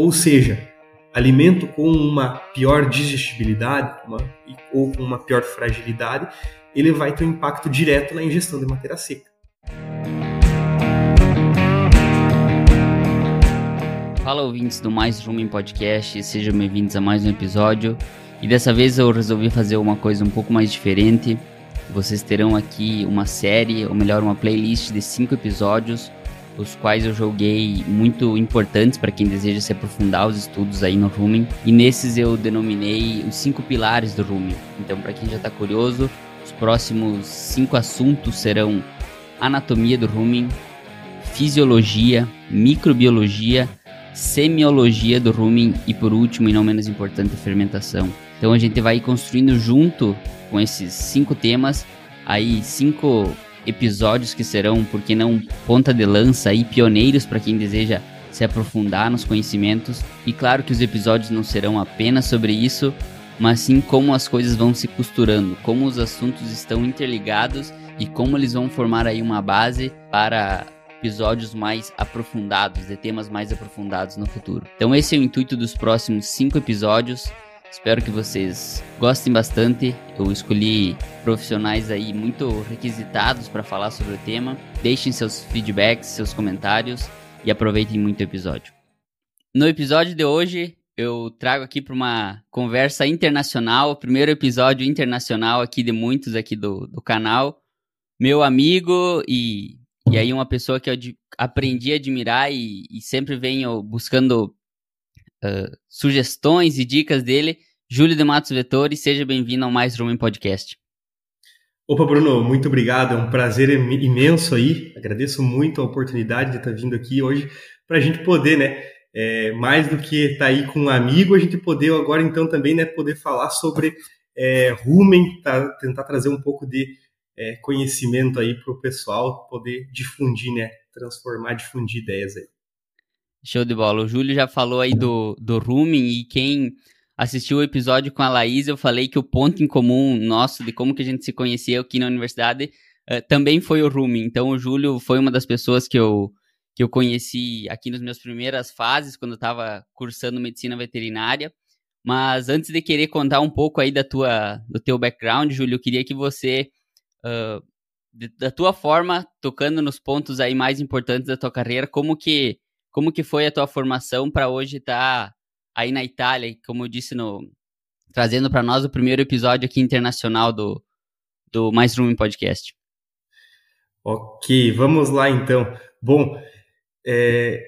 ou seja, alimento com uma pior digestibilidade uma, ou com uma pior fragilidade, ele vai ter um impacto direto na ingestão de matéria seca. Fala ouvintes do Mais Rumen Podcast, sejam bem-vindos a mais um episódio. E dessa vez eu resolvi fazer uma coisa um pouco mais diferente. Vocês terão aqui uma série, ou melhor, uma playlist de cinco episódios os quais eu joguei muito importantes para quem deseja se aprofundar os estudos aí no Rumen. E nesses eu denominei os cinco pilares do Rumen. Então, para quem já está curioso, os próximos cinco assuntos serão anatomia do Rumen, fisiologia, microbiologia, semiologia do rumen e por último e não menos importante fermentação. Então a gente vai construindo junto com esses cinco temas aí cinco episódios que serão, por que não, ponta de lança e pioneiros para quem deseja se aprofundar nos conhecimentos. E claro que os episódios não serão apenas sobre isso, mas sim como as coisas vão se costurando, como os assuntos estão interligados e como eles vão formar aí uma base para episódios mais aprofundados, de temas mais aprofundados no futuro. Então esse é o intuito dos próximos cinco episódios. Espero que vocês gostem bastante. Eu escolhi profissionais aí muito requisitados para falar sobre o tema. Deixem seus feedbacks, seus comentários e aproveitem muito o episódio. No episódio de hoje, eu trago aqui para uma conversa internacional, primeiro episódio internacional aqui de muitos aqui do, do canal. Meu amigo e, e aí uma pessoa que eu aprendi a admirar e, e sempre venho buscando uh, sugestões e dicas dele. Júlio de Matos Vettori, seja bem-vindo ao Mais Rumen Podcast. Opa, Bruno, muito obrigado. É um prazer imenso aí. Agradeço muito a oportunidade de estar vindo aqui hoje para a gente poder, né, é, mais do que estar tá aí com um amigo, a gente poder agora então também, né, poder falar sobre é, rumen, tá, tentar trazer um pouco de é, conhecimento aí para o pessoal poder difundir, né, transformar, difundir ideias aí. Show de bola. O Júlio já falou aí do, do Rumen e quem assistiu o episódio com a Laís, eu falei que o ponto em comum nosso de como que a gente se conhecia aqui na universidade uh, também foi o Rumen. Então o Júlio foi uma das pessoas que eu, que eu conheci aqui nas minhas primeiras fases, quando eu estava cursando medicina veterinária. Mas antes de querer contar um pouco aí da tua, do teu background, Júlio, eu queria que você, uh, de, da tua forma, tocando nos pontos aí mais importantes da tua carreira, como que como que foi a tua formação para hoje estar tá aí na Itália, como eu disse no trazendo para nós o primeiro episódio aqui internacional do do Mais Room Podcast. Ok, vamos lá então. Bom, é,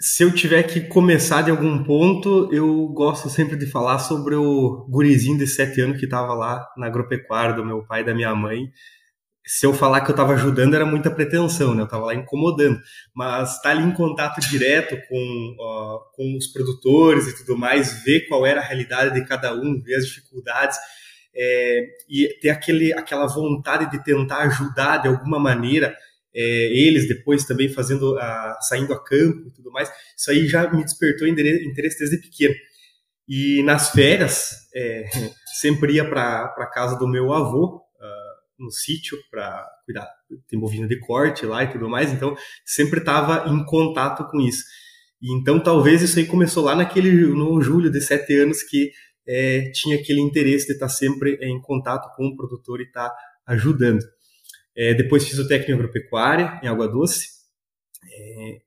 se eu tiver que começar de algum ponto, eu gosto sempre de falar sobre o gurizinho de sete anos que estava lá na agropecuária do meu pai e da minha mãe, se eu falar que eu estava ajudando era muita pretensão, né? Eu estava lá incomodando. Mas estar tá ali em contato direto com, com os produtores e tudo mais, ver qual era a realidade de cada um, ver as dificuldades é, e ter aquele, aquela vontade de tentar ajudar de alguma maneira é, eles depois também fazendo a, saindo a campo e tudo mais, isso aí já me despertou interesse desde pequeno. E nas férias, é, sempre ia para a casa do meu avô, no sítio para cuidar, tem bovino de corte lá e tudo mais, então sempre estava em contato com isso. E então talvez isso aí começou lá naquele no julho de sete anos que é, tinha aquele interesse de estar tá sempre em contato com o produtor e estar tá ajudando. É, depois fiz o técnico agropecuária em Água Doce. É,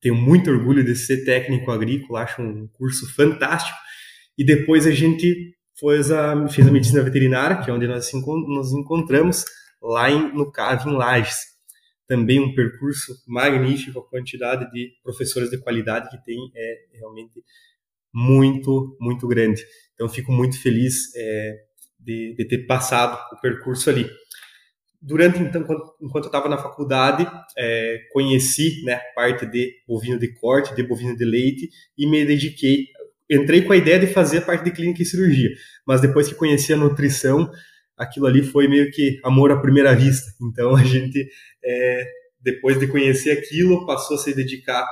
tenho muito orgulho de ser técnico agrícola, acho um curso fantástico. E depois a gente fez a, fez a medicina veterinária, que é onde nós nos encontramos, lá em, no CAV, em Lages. Também um percurso magnífico, a quantidade de professores de qualidade que tem é realmente muito, muito grande. Então, fico muito feliz é, de, de, ter passado o percurso ali. Durante, então, enquanto eu estava na faculdade, é, conheci né, parte de bovino de corte, de bovino de leite, e me dediquei entrei com a ideia de fazer parte de clínica e cirurgia, mas depois que conheci a nutrição, aquilo ali foi meio que amor à primeira vista. Então a gente, é, depois de conhecer aquilo, passou a se dedicar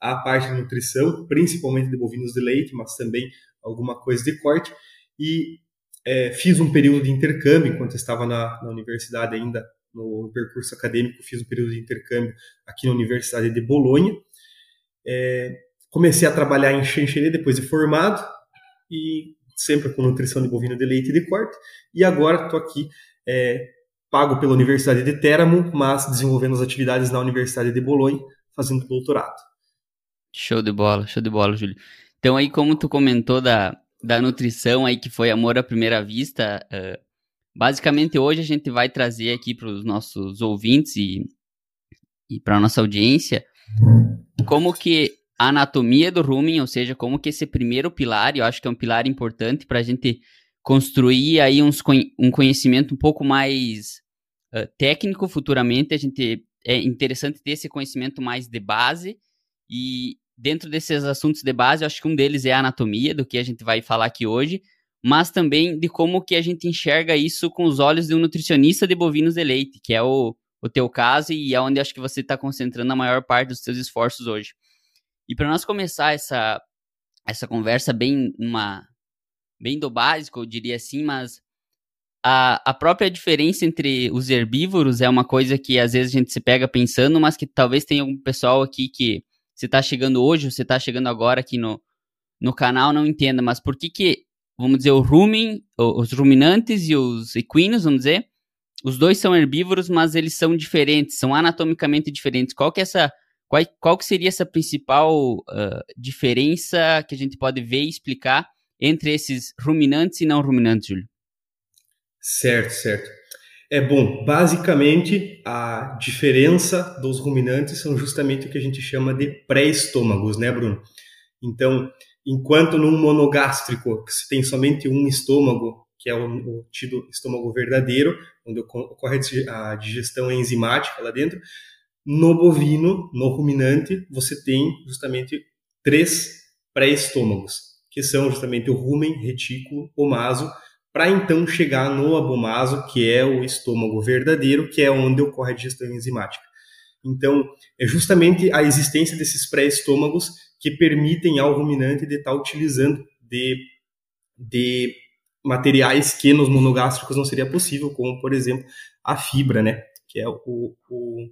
à parte de nutrição, principalmente de bovinos de leite, mas também alguma coisa de corte. E é, fiz um período de intercâmbio enquanto estava na, na universidade ainda, no, percurso acadêmico, fiz um período de intercâmbio aqui na Universidade de Bolonha. É, comecei a trabalhar em chancheria depois de formado e sempre com nutrição de bovino de leite e de corte. E agora estou aqui é, pago pela Universidade de Teramo, mas desenvolvendo as atividades na Universidade de Bolonha, fazendo doutorado. Show de bola, show de bola, Júlio. Então aí, como tu comentou da, da nutrição aí, que foi amor à primeira vista, uh, basicamente hoje a gente vai trazer aqui para os nossos ouvintes e, e para nossa audiência como que a anatomia do rumen, ou seja, como que esse primeiro pilar, eu acho que é um pilar importante para a gente construir aí uns, um conhecimento um pouco mais uh, técnico futuramente, a gente é interessante ter esse conhecimento mais de base e dentro desses assuntos de base, eu acho que um deles é a anatomia, do que a gente vai falar aqui hoje, mas também de como que a gente enxerga isso com os olhos de um nutricionista de bovinos de leite, que é o, o teu caso e é onde acho que você está concentrando a maior parte dos seus esforços hoje. E para nós começar essa, essa conversa bem uma bem do básico, eu diria assim, mas a, a própria diferença entre os herbívoros é uma coisa que às vezes a gente se pega pensando, mas que talvez tenha algum pessoal aqui que você está chegando hoje, você está chegando agora aqui no, no canal, não entenda, mas por que que, vamos dizer, o rumen, os ruminantes e os equinos, vamos dizer, os dois são herbívoros, mas eles são diferentes, são anatomicamente diferentes. Qual que é essa qual, qual que seria essa principal uh, diferença que a gente pode ver e explicar entre esses ruminantes e não ruminantes, Júlio? Certo, certo. É bom, basicamente a diferença dos ruminantes são justamente o que a gente chama de pré-estômagos, né, Bruno? Então, enquanto num monogástrico você tem somente um estômago, que é o, o tido estômago verdadeiro, onde ocorre a digestão enzimática lá dentro, no bovino, no ruminante, você tem justamente três pré-estômagos, que são justamente o rumen, retículo, omaso, para então chegar no abomaso, que é o estômago verdadeiro, que é onde ocorre a digestão enzimática. Então, é justamente a existência desses pré-estômagos que permitem ao ruminante de estar utilizando de, de materiais que nos monogástricos não seria possível, como, por exemplo, a fibra, né? Que é o, o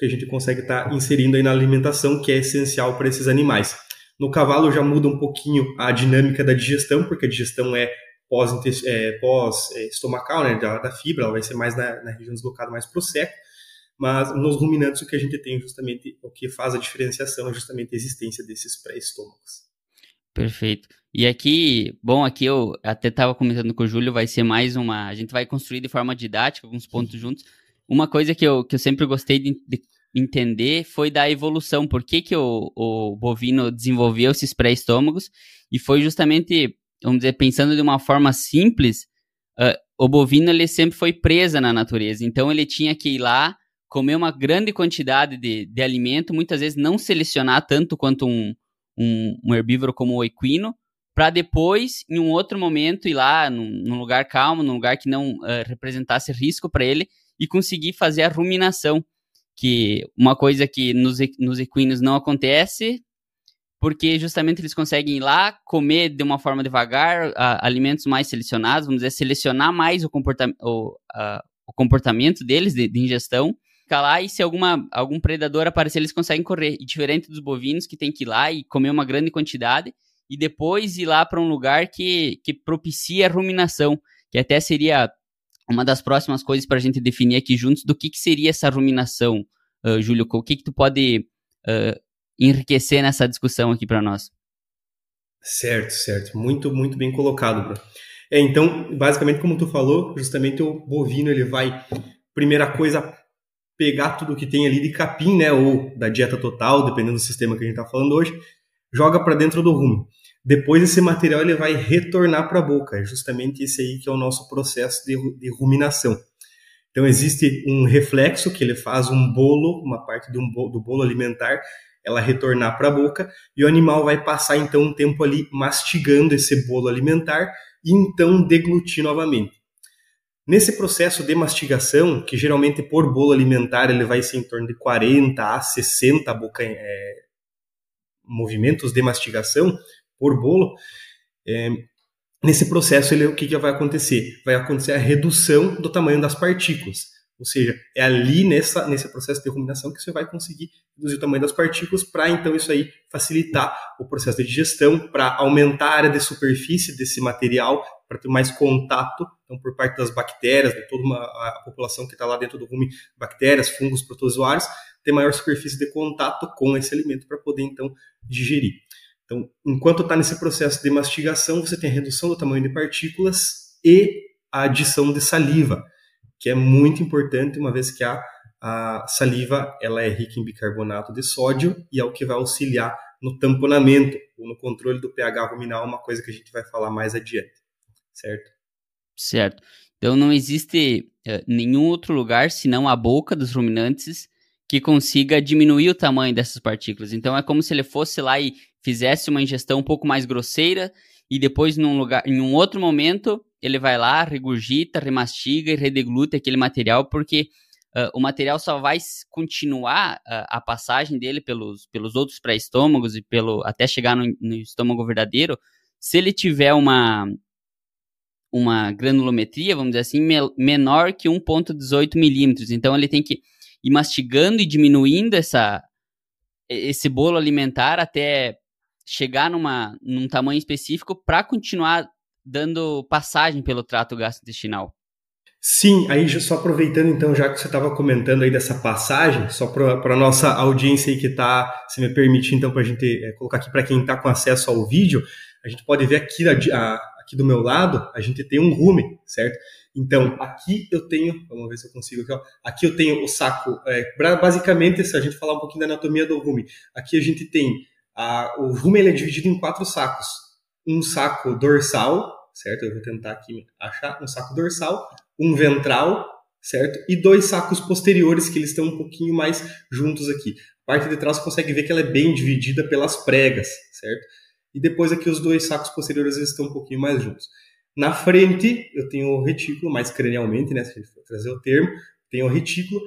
que a gente consegue estar tá inserindo aí na alimentação, que é essencial para esses animais. No cavalo já muda um pouquinho a dinâmica da digestão, porque a digestão é pós-estomacal, é, pós, né, da, da, fibra, ela vai ser mais na, na região deslocada, mais para o seco. Mas nos ruminantes o que a gente tem justamente, o que faz a diferenciação é justamente a existência desses pré-estômagos. Perfeito. E aqui, bom, aqui eu até estava comentando com o Júlio, vai ser mais uma. A gente vai construir de forma didática alguns pontos juntos, uma coisa que eu, que eu sempre gostei de, de entender foi da evolução, por que, que o, o bovino desenvolveu esses pré-estômagos, e foi justamente, vamos dizer, pensando de uma forma simples, uh, o bovino ele sempre foi presa na natureza, então ele tinha que ir lá, comer uma grande quantidade de, de alimento, muitas vezes não selecionar tanto quanto um, um, um herbívoro como o equino, para depois, em um outro momento, ir lá num, num lugar calmo, num lugar que não uh, representasse risco para ele, e conseguir fazer a ruminação, que uma coisa que nos, nos equinos não acontece, porque justamente eles conseguem ir lá, comer de uma forma devagar, a, alimentos mais selecionados, vamos dizer, selecionar mais o, comporta o, a, o comportamento deles de, de ingestão, ficar lá e se alguma, algum predador aparecer, eles conseguem correr. E diferente dos bovinos que tem que ir lá e comer uma grande quantidade e depois ir lá para um lugar que, que propicia a ruminação, que até seria uma das próximas coisas para a gente definir aqui juntos do que, que seria essa ruminação, uh, Júlio. O que, que tu pode uh, enriquecer nessa discussão aqui para nós? Certo, certo. Muito, muito bem colocado, Bruno. É, então, basicamente, como tu falou, justamente o bovino ele vai, primeira coisa, pegar tudo que tem ali de capim, né, ou da dieta total, dependendo do sistema que a gente está falando hoje, joga para dentro do rumo. Depois esse material ele vai retornar para a boca. É justamente esse aí que é o nosso processo de, de ruminação. Então existe um reflexo que ele faz um bolo, uma parte um bolo, do bolo alimentar, ela retornar para a boca e o animal vai passar então um tempo ali mastigando esse bolo alimentar e então deglutir novamente. Nesse processo de mastigação, que geralmente por bolo alimentar ele vai ser em torno de 40 a 60 boca, é, movimentos de mastigação, por bolo, é, nesse processo ele, o que, que vai acontecer? Vai acontecer a redução do tamanho das partículas. Ou seja, é ali nessa, nesse processo de ruminação que você vai conseguir reduzir o tamanho das partículas para então isso aí facilitar o processo de digestão, para aumentar a área de superfície desse material, para ter mais contato então, por parte das bactérias, de toda uma, a população que está lá dentro do rumen, bactérias, fungos, protozoários, ter maior superfície de contato com esse alimento para poder então digerir. Então, enquanto está nesse processo de mastigação, você tem a redução do tamanho de partículas e a adição de saliva que é muito importante, uma vez que a, a saliva ela é rica em bicarbonato de sódio e é o que vai auxiliar no tamponamento ou no controle do pH ruminal, uma coisa que a gente vai falar mais adiante, certo? Certo. Então não existe uh, nenhum outro lugar senão a boca dos ruminantes que consiga diminuir o tamanho dessas partículas. Então é como se ele fosse lá e fizesse uma ingestão um pouco mais grosseira e depois num lugar, em um outro momento ele vai lá, regurgita, remastiga e redegluta aquele material, porque uh, o material só vai continuar uh, a passagem dele pelos, pelos outros pré-estômagos e pelo até chegar no, no, estômago verdadeiro, se ele tiver uma uma granulometria, vamos dizer assim, me, menor que 1.18 milímetros. Então ele tem que ir mastigando e diminuindo essa, esse bolo alimentar até chegar numa, num tamanho específico para continuar dando passagem pelo trato gastrointestinal. Sim, aí só aproveitando então, já que você estava comentando aí dessa passagem, só para a nossa audiência aí que está, se me permitir então para a gente é, colocar aqui para quem está com acesso ao vídeo, a gente pode ver aqui, a, aqui do meu lado, a gente tem um rumen, certo? Então, aqui eu tenho, vamos ver se eu consigo aqui, ó, aqui eu tenho o saco, é, basicamente, se a gente falar um pouquinho da anatomia do rumen, aqui a gente tem, a, o rumen é dividido em quatro sacos, um saco dorsal, certo? Eu vou tentar aqui achar um saco dorsal, um ventral, certo? E dois sacos posteriores que eles estão um pouquinho mais juntos aqui. A parte de trás você consegue ver que ela é bem dividida pelas pregas, certo? E depois aqui os dois sacos posteriores estão um pouquinho mais juntos. Na frente eu tenho o retículo, mais cranialmente, né? Se a gente for trazer o termo, tem o retículo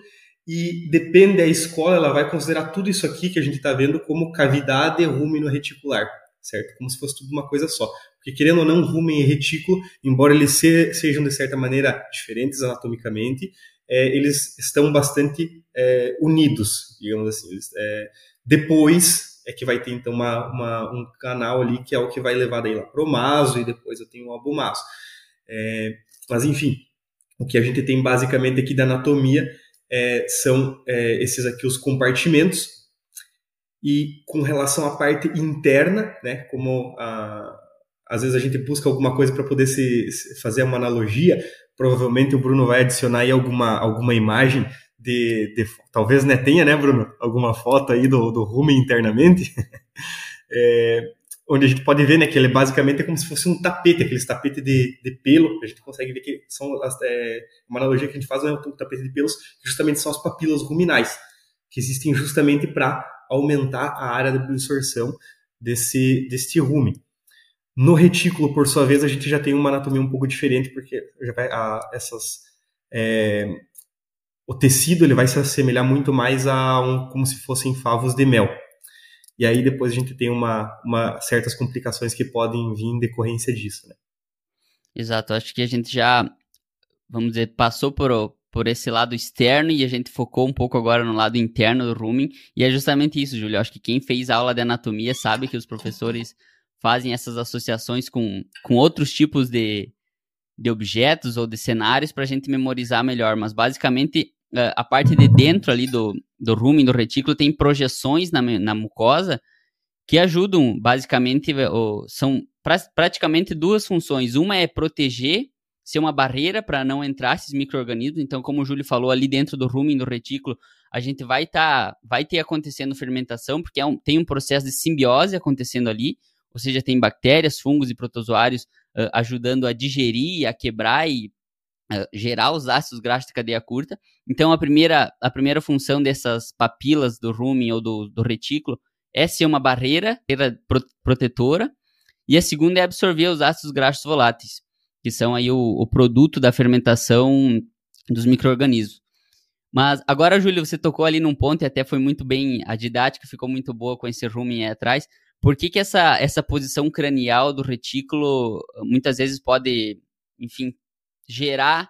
e depende da escola, ela vai considerar tudo isso aqui que a gente está vendo como cavidade rúmeno reticular certo? Como se fosse tudo uma coisa só. Porque querendo ou não, rumen e retículo, embora eles se, sejam de certa maneira diferentes anatomicamente, é, eles estão bastante é, unidos, digamos assim. Eles, é, depois é que vai ter então uma, uma, um canal ali que é o que vai levar daí lá pro maso e depois eu tenho o albumaso. É, mas enfim, o que a gente tem basicamente aqui da anatomia é, são é, esses aqui os compartimentos e com relação à parte interna, né, como a, às vezes a gente busca alguma coisa para poder se, se, fazer uma analogia, provavelmente o Bruno vai adicionar aí alguma, alguma imagem de, de talvez né, tenha, né, Bruno, alguma foto aí do, do rumen internamente, é, onde a gente pode ver, né, que ele basicamente é como se fosse um tapete, aqueles tapete de, de pelo, a gente consegue ver que são é, uma analogia que a gente faz, é um tapete de pelos, que justamente são as papilas ruminais, que existem justamente para aumentar a área de absorção desse, desse rumen. No retículo, por sua vez, a gente já tem uma anatomia um pouco diferente, porque já vai, a, essas, é, o tecido ele vai se assemelhar muito mais a um, como se fossem favos de mel. E aí depois a gente tem uma, uma certas complicações que podem vir em decorrência disso. Né? Exato, acho que a gente já, vamos dizer, passou por, por esse lado externo e a gente focou um pouco agora no lado interno do rooming. E é justamente isso, Júlio. Acho que quem fez aula de anatomia sabe que os professores fazem essas associações com, com outros tipos de, de objetos ou de cenários para a gente memorizar melhor. Mas basicamente eh, a parte de dentro ali do, do rooming, do retículo, tem projeções na, na mucosa que ajudam, basicamente, são pra, praticamente duas funções. Uma é proteger ser uma barreira para não entrar esses micro-organismos. Então, como o Júlio falou, ali dentro do rumen, do retículo, a gente vai tá, vai ter acontecendo fermentação, porque é um, tem um processo de simbiose acontecendo ali, ou seja, tem bactérias, fungos e protozoários uh, ajudando a digerir, a quebrar e uh, gerar os ácidos graxos de cadeia curta. Então, a primeira, a primeira função dessas papilas do rumen ou do, do retículo é ser uma barreira, barreira protetora, e a segunda é absorver os ácidos graxos voláteis que são aí o, o produto da fermentação dos micro-organismos. Mas agora, Júlio, você tocou ali num ponto e até foi muito bem, a didática ficou muito boa com esse rumen aí atrás. Por que, que essa, essa posição cranial do retículo muitas vezes pode, enfim, gerar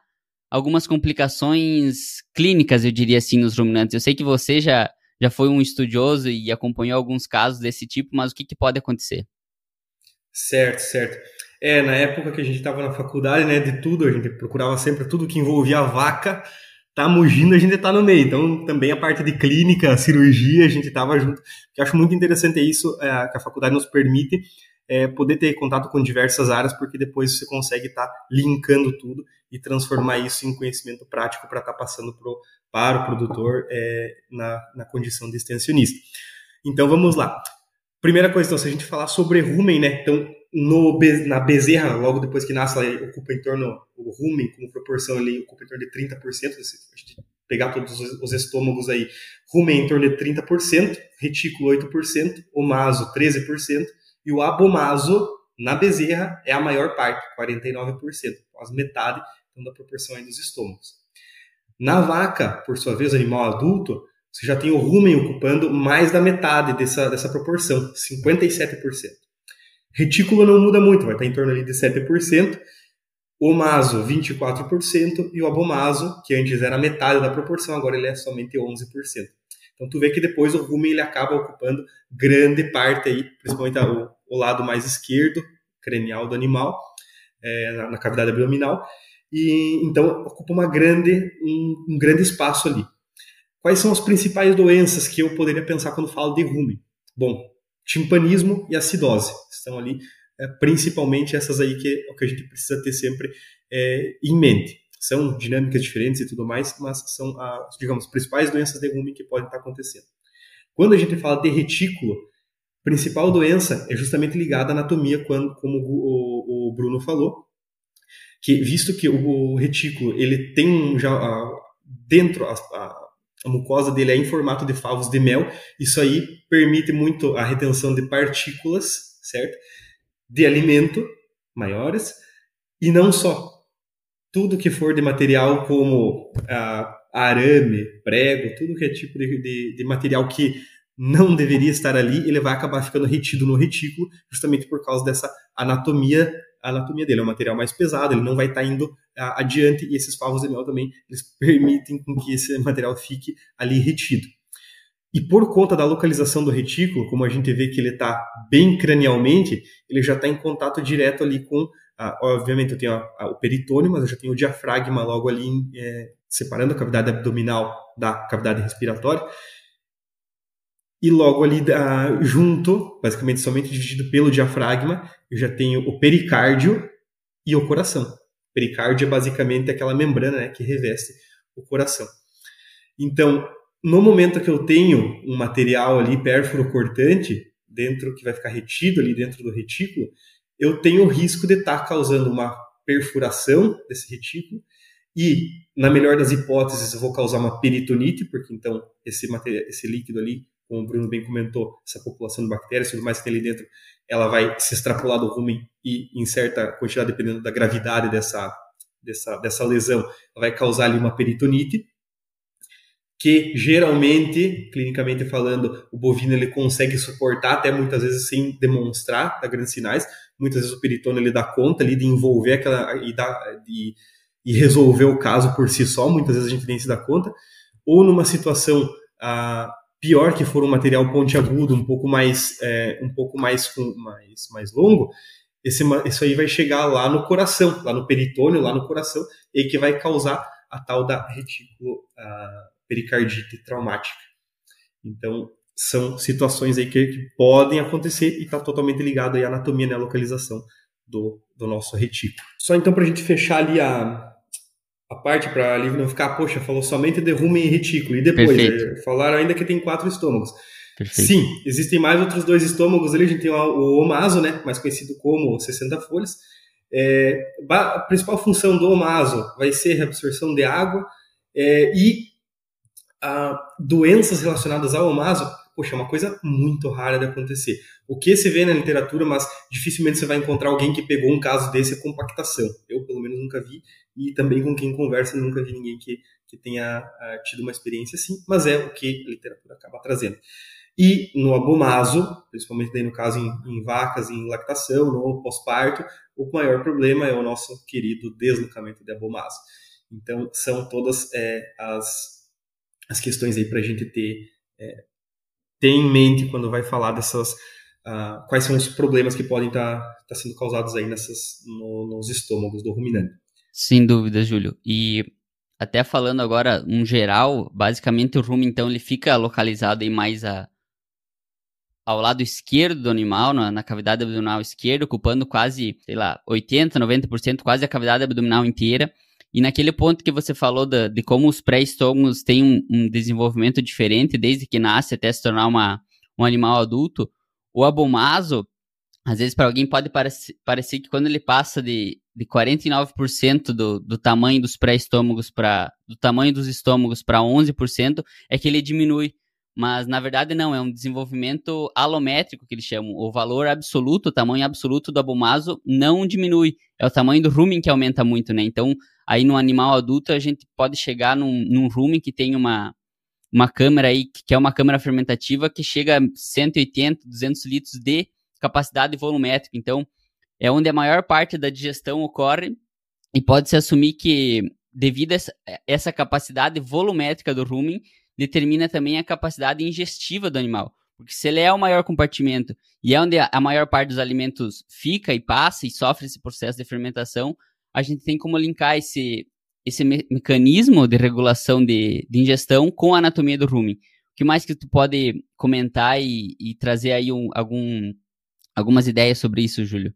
algumas complicações clínicas, eu diria assim, nos ruminantes. Eu sei que você já, já foi um estudioso e acompanhou alguns casos desse tipo, mas o que, que pode acontecer? Certo, certo. É, na época que a gente estava na faculdade, né, de tudo, a gente procurava sempre tudo que envolvia a vaca, tá mugindo, a gente tá no meio. Então, também a parte de clínica, cirurgia, a gente tava junto. Eu acho muito interessante isso é, que a faculdade nos permite é, poder ter contato com diversas áreas, porque depois você consegue estar tá linkando tudo e transformar isso em conhecimento prático para estar tá passando pro, para o produtor é, na, na condição de extensionista. Então, vamos lá. Primeira coisa, então, se a gente falar sobre rumen, né? Então, no, na bezerra, logo depois que nasce, ela ocupa em torno, o rumen, como proporção, ele ocupa em torno de 30%, se pegar todos os estômagos aí, rumen em torno de 30%, retículo 8%, o maso 13%, e o abomaso na bezerra é a maior parte, 49%, quase metade então, da proporção aí dos estômagos. Na vaca, por sua vez, animal adulto, você já tem o rumen ocupando mais da metade dessa, dessa proporção, 57%. Retículo não muda muito, vai estar em torno ali de 7%. O maso, 24%. E o abomaso, que antes era metade da proporção, agora ele é somente 11%. Então tu vê que depois o rumen ele acaba ocupando grande parte aí, principalmente o, o lado mais esquerdo, cranial do animal, é, na, na, cavidade abdominal, e então ocupa uma grande, um, um, grande espaço ali. Quais são as principais doenças que eu poderia pensar quando falo de rumen? Bom, timpanismo e acidose. Estão ali é, principalmente essas aí que é o que a gente precisa ter sempre é, em mente. São dinâmicas diferentes e tudo mais, mas são as, digamos, principais doenças de rumen que podem estar acontecendo. Quando a gente fala de retículo, a principal doença é justamente ligada à anatomia, quando, como o, o Bruno falou, que visto que o, retículo ele tem já dentro a, a, a mucosa dele é em formato de favos de mel. Isso aí permite muito a retenção de partículas, certo? De alimento maiores. E não só. Tudo que for de material como ah, arame, prego, tudo que é tipo de, de, de material que não deveria estar ali, ele vai acabar ficando retido no retículo, justamente por causa dessa anatomia a anatomia dele. É um material mais pesado, ele não vai estar tá indo a, adiante e esses favos de mel também eles permitem com que esse material fique ali retido. E por conta da localização do retículo, como a gente vê que ele está bem cranialmente, ele já está em contato direto ali com, ah, obviamente eu tenho a, a, o peritônio, mas eu já tenho o diafragma logo ali é, separando a cavidade abdominal da cavidade respiratória e logo ali uh, junto, basicamente somente dividido pelo diafragma, eu já tenho o pericárdio e o coração. O pericárdio é basicamente aquela membrana né, que reveste o coração. Então, no momento que eu tenho um material ali pérfuro cortante, dentro que vai ficar retido ali dentro do retículo, eu tenho o risco de estar tá causando uma perfuração desse retículo e, na melhor das hipóteses, eu vou causar uma peritonite, porque então esse, material, esse líquido ali como o Bruno bem comentou, essa população de bactérias, tudo mais que tem ali dentro, ela vai se extrapolar do rumen e, em certa quantidade, dependendo da gravidade dessa, dessa, dessa lesão, ela vai causar ali uma peritonite, que geralmente, clinicamente falando, o bovino ele consegue suportar, até muitas vezes sem demonstrar dar grandes sinais. Muitas vezes o peritônio ele dá conta ali de envolver aquela e, dá, de, e resolver o caso por si só. Muitas vezes a gente nem se dá conta. Ou numa situação ah, pior que for um material pontiagudo, um pouco mais, é, um pouco mais, mais, mais longo, esse, isso aí vai chegar lá no coração, lá no peritônio, lá no coração, e que vai causar a tal da retículo pericardite traumática. Então, são situações aí que, que podem acontecer e está totalmente ligado aí à anatomia, né, à localização do, do nosso retículo. Só então para a gente fechar ali a, a parte para ali não ficar, poxa, falou somente de rumen e retículo. E depois, é, falaram ainda que tem quatro estômagos. Perfeito. Sim, existem mais outros dois estômagos ali. A gente tem o omaso, né, mais conhecido como 60 folhas. É, a principal função do omaso vai ser a absorção de água é, e a, doenças relacionadas ao omaso poxa, é uma coisa muito rara de acontecer. O que se vê na literatura, mas dificilmente você vai encontrar alguém que pegou um caso desse, é compactação. Eu, pelo menos, nunca vi, e também com quem conversa, nunca vi ninguém que, que tenha uh, tido uma experiência assim, mas é o que a literatura acaba trazendo. E no abomaso, principalmente no caso em, em vacas, em lactação, no pós-parto, o maior problema é o nosso querido deslocamento de abomaso. Então, são todas é, as, as questões aí para a gente ter, é, ter em mente quando vai falar dessas. Uh, quais são os problemas que podem estar tá, tá sendo causados aí nessas, no, nos estômagos do ruminante. Sem dúvida, Júlio. E até falando agora um geral, basicamente o rumo então ele fica localizado aí mais a, ao lado esquerdo do animal, na, na, cavidade abdominal esquerda, ocupando quase, sei lá, 80, 90%, quase a cavidade abdominal inteira. E naquele ponto que você falou de, de como os pré-estômagos têm um, um, desenvolvimento diferente desde que nasce até se tornar uma, um animal adulto, o abomaso, às vezes para alguém pode parecer, parecer que quando ele passa de, de 49% do, do tamanho dos pré-estômagos para do tamanho dos estômagos para 11%, é que ele diminui mas na verdade não, é um desenvolvimento alométrico que eles chamam. O valor absoluto, o tamanho absoluto do abomaso não diminui. É o tamanho do rumen que aumenta muito, né? Então, aí no animal adulto a gente pode chegar num, num rumen que tem uma, uma câmara aí, que é uma câmara fermentativa que chega a 180, 200 litros de capacidade volumétrica. Então, é onde a maior parte da digestão ocorre e pode-se assumir que devido a essa, essa capacidade volumétrica do rumen, determina também a capacidade ingestiva do animal. Porque se ele é o maior compartimento e é onde a maior parte dos alimentos fica e passa e sofre esse processo de fermentação, a gente tem como linkar esse, esse me mecanismo de regulação de, de, ingestão com a anatomia do rumen. O que mais que tu pode comentar e, e trazer aí um, algum, algumas ideias sobre isso, Júlio?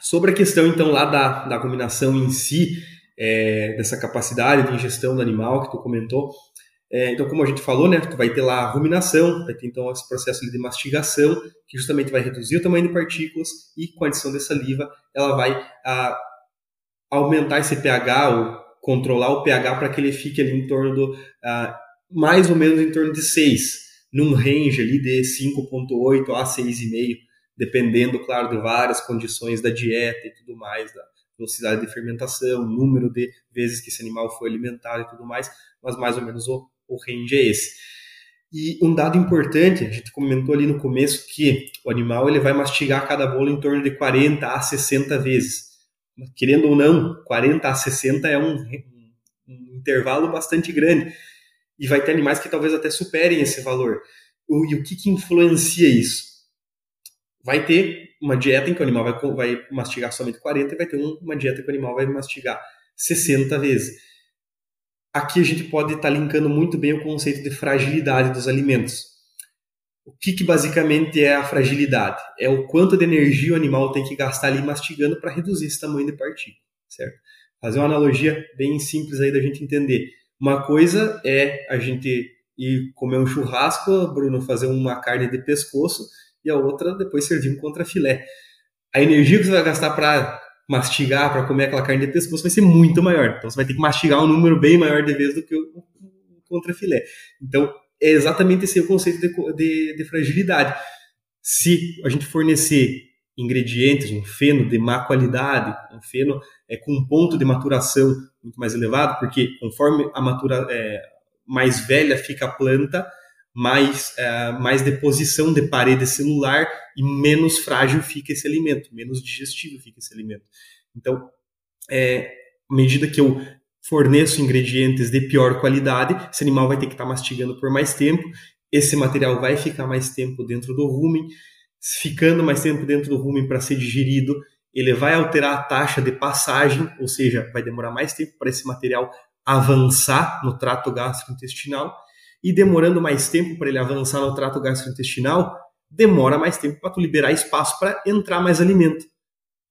Sobre a questão, então, lá da, da combinação em si, é, dessa capacidade de ingestão do animal que tu comentou, é, então, como a gente falou, né, tu vai ter lá a ruminação, vai ter então esse processo de mastigação, que justamente vai reduzir o tamanho de partículas e com a adição de saliva, ela vai a, aumentar esse pH ou controlar o pH para que ele fique ali em torno do a, mais ou menos em torno de 6, num range ali de 5.8 a 6,5, dependendo, claro, de várias condições da dieta e tudo mais, da velocidade de fermentação, número de vezes que esse animal foi alimentado e tudo mais, mas mais ou menos o, o range é esse. E um dado importante, a gente comentou ali no começo que o animal ele vai mastigar cada bolo em torno de 40 a 60 vezes. Querendo ou não, 40 a 60 é um, um intervalo bastante grande. E vai ter animais que talvez até superem esse valor. E o que, que influencia isso? Vai ter uma dieta em que o animal vai, vai mastigar somente 40 e vai ter uma dieta que o animal vai mastigar 60 vezes aqui a gente pode estar tá linkando muito bem o conceito de fragilidade dos alimentos. O que, que, basicamente é a fragilidade? É o quanto de energia o animal tem que gastar ali mastigando para reduzir esse tamanho de partícula, certo? Fazer uma analogia bem simples aí da gente entender. Uma coisa é a gente ir comer um churrasco, Bruno, fazer uma carne de pescoço, e a outra depois servir um contrafilé. A energia que você vai gastar para mastigar para comer aquela carne de pescoço vai ser muito maior. Então você vai ter que mastigar um número bem maior de vezes do que o, contrafilé. Então é exatamente esse o conceito de, de, de, fragilidade. Se a gente fornecer ingredientes, um feno de má qualidade, um feno é, com um ponto de maturação muito mais elevado, porque conforme a matura é, mais velha fica a planta, mais, é, mais deposição de parede celular e menos frágil fica esse alimento, menos digestivo fica esse alimento. Então, é, à medida que eu forneço ingredientes de pior qualidade, esse animal vai ter que estar mastigando por mais tempo, esse material vai ficar mais tempo dentro do rumen, ficando mais tempo dentro do rumen para ser digerido, ele vai alterar a taxa de passagem, ou seja, vai demorar mais tempo para esse material avançar no trato gastrointestinal, e demorando mais tempo para ele avançar no trato gastrointestinal, demora mais tempo para tu liberar espaço para entrar mais alimento.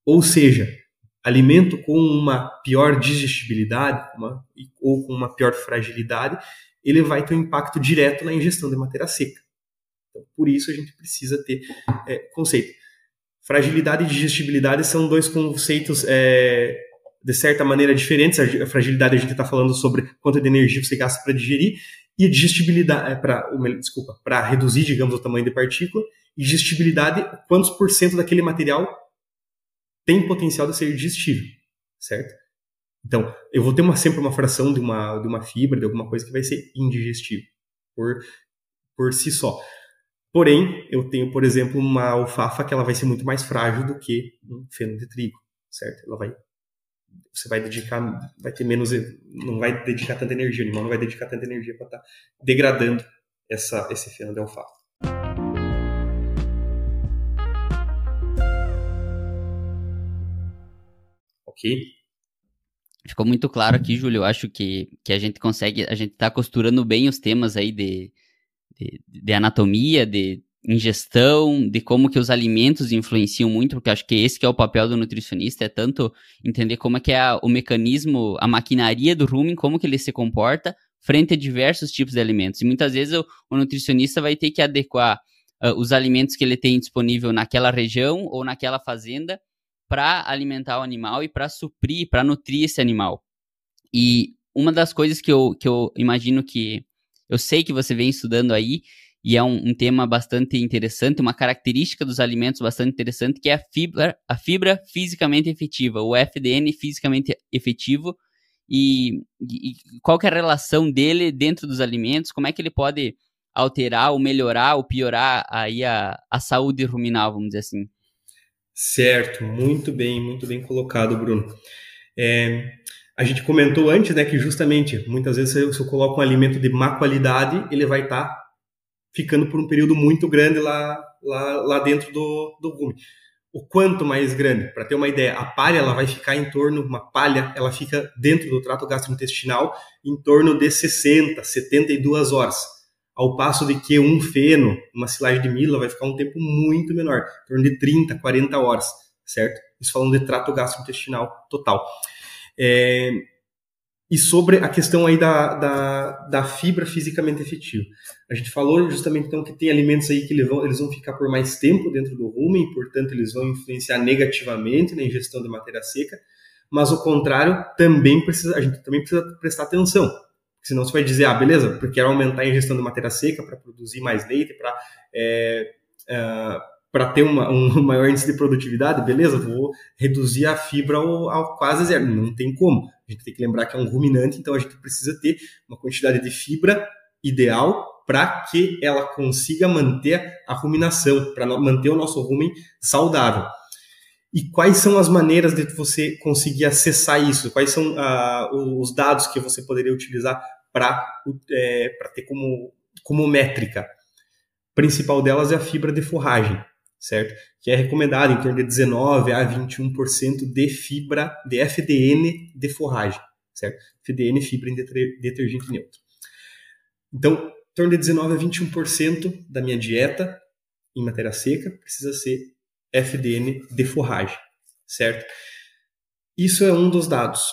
Ou seja, alimento com uma pior digestibilidade uma, ou com uma pior fragilidade, ele vai ter um impacto direto na ingestão de matéria seca. Então, por isso a gente precisa ter é, conceito. Fragilidade e digestibilidade são dois conceitos é, de certa maneira diferentes. A fragilidade a gente está falando sobre quanto de energia você gasta para digerir e digestibilidade, é, para desculpa, para reduzir, digamos, o tamanho de partícula, e digestibilidade, quantos por cento daquele material tem potencial de ser digestível, certo? Então, eu vou ter uma, sempre uma fração de uma, de uma fibra, de alguma coisa que vai ser indigestível por, por si só. Porém, eu tenho, por exemplo, uma alfafa que ela vai ser muito mais frágil do que um feno de trigo, certo? Ela vai você vai dedicar, vai ter menos, não vai dedicar tanta energia, o animal não vai dedicar tanta energia para estar tá degradando essa, esse feno de alfafa. Ok? Ficou muito claro aqui, Júlio. Eu acho que, que a gente consegue, a gente está costurando bem os temas aí de, de, de anatomia, de ingestão, de como que os alimentos influenciam muito, porque acho que esse que é o papel do nutricionista, é tanto entender como é que é o mecanismo, a maquinaria do rumen, como que ele se comporta frente a diversos tipos de alimentos. E muitas vezes o, o nutricionista vai ter que adequar uh, os alimentos que ele tem disponível naquela região ou naquela fazenda para alimentar o animal e para suprir, para nutrir esse animal. E uma das coisas que eu, que eu imagino que eu sei que você vem estudando aí e é um, um, tema bastante interessante, uma característica dos alimentos bastante interessante, que é a fibra, a fibra fisicamente efetiva, o FDN fisicamente efetivo, e, e qual é a relação dele dentro dos alimentos, como é que ele pode alterar ou melhorar ou piorar aí a, a saúde ruminal, vamos dizer assim. Certo, muito bem, muito bem colocado, Bruno. É, a gente comentou antes, né, que justamente muitas vezes se eu, se eu coloco um alimento de má qualidade, ele vai estar tá ficando por um período muito grande lá, lá, lá dentro do, do gume. O quanto mais grande? Para ter uma ideia, a palha ela vai ficar em torno, uma palha, ela fica dentro do trato gastrointestinal em torno de 60, 72 horas. Ao passo de que um feno, uma silagem de mila, vai ficar um tempo muito menor, em torno de 30, 40 horas, certo? Isso falando de trato gastrointestinal total. É, e sobre a questão aí da, da, da, fibra fisicamente efetiva. A gente falou justamente então que tem alimentos aí que eles vão, eles vão ficar por mais tempo dentro do rumen, portanto eles vão influenciar negativamente na ingestão de matéria seca, mas o contrário também precisa, a gente também precisa prestar atenção. Senão você vai dizer, ah, beleza, porque quero aumentar a ingestão de matéria seca para produzir mais leite, para é, é, para ter uma, um maior índice de produtividade, beleza, vou reduzir a fibra ao, ao, quase zero. Não tem como. A gente tem que lembrar que é um ruminante, então a gente precisa ter uma quantidade de fibra ideal para que ela consiga manter a ruminação, para manter o nosso rumen saudável. E quais são as maneiras de você conseguir acessar isso? Quais são ah, os dados que você poderia utilizar para é, ter como, como métrica? A principal delas é a fibra de forragem certo? Que é recomendado em torno de 19 a 21% de fibra de FDN de forragem, certo? FDN fibra em detergente neutro. Então, em torno de 19 a 21% da minha dieta em matéria seca precisa ser FDN de forragem, certo? Isso é um dos dados.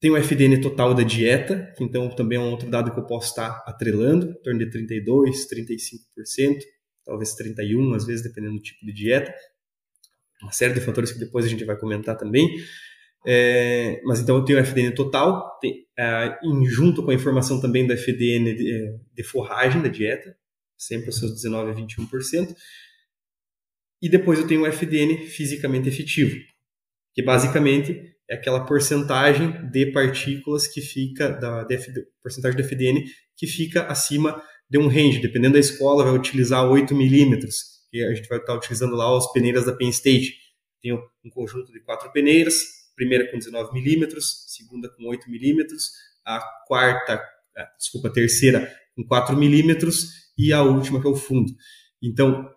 Tem o FDN total da dieta, que então também é um outro dado que eu posso estar atrelando, em torno de 32, 35% talvez 31, às vezes, dependendo do tipo de dieta. Uma série de fatores que depois a gente vai comentar também. É, mas então eu tenho o FDN total, tem, é, em, junto com a informação também do FDN de, de, forragem da dieta, sempre os seus 19 a 21%. E depois eu tenho o FDN fisicamente efetivo, que basicamente é aquela porcentagem de partículas que fica, da, de, porcentagem de FDN que fica acima de um range, dependendo da escola, vai utilizar 8 milímetros, e a gente vai estar utilizando lá as peneiras da Penn State. Tem um conjunto de quatro peneiras, primeira com 19 milímetros, segunda com 8 milímetros, a quarta, desculpa, a terceira com 4 milímetros e a última que é o fundo. Então,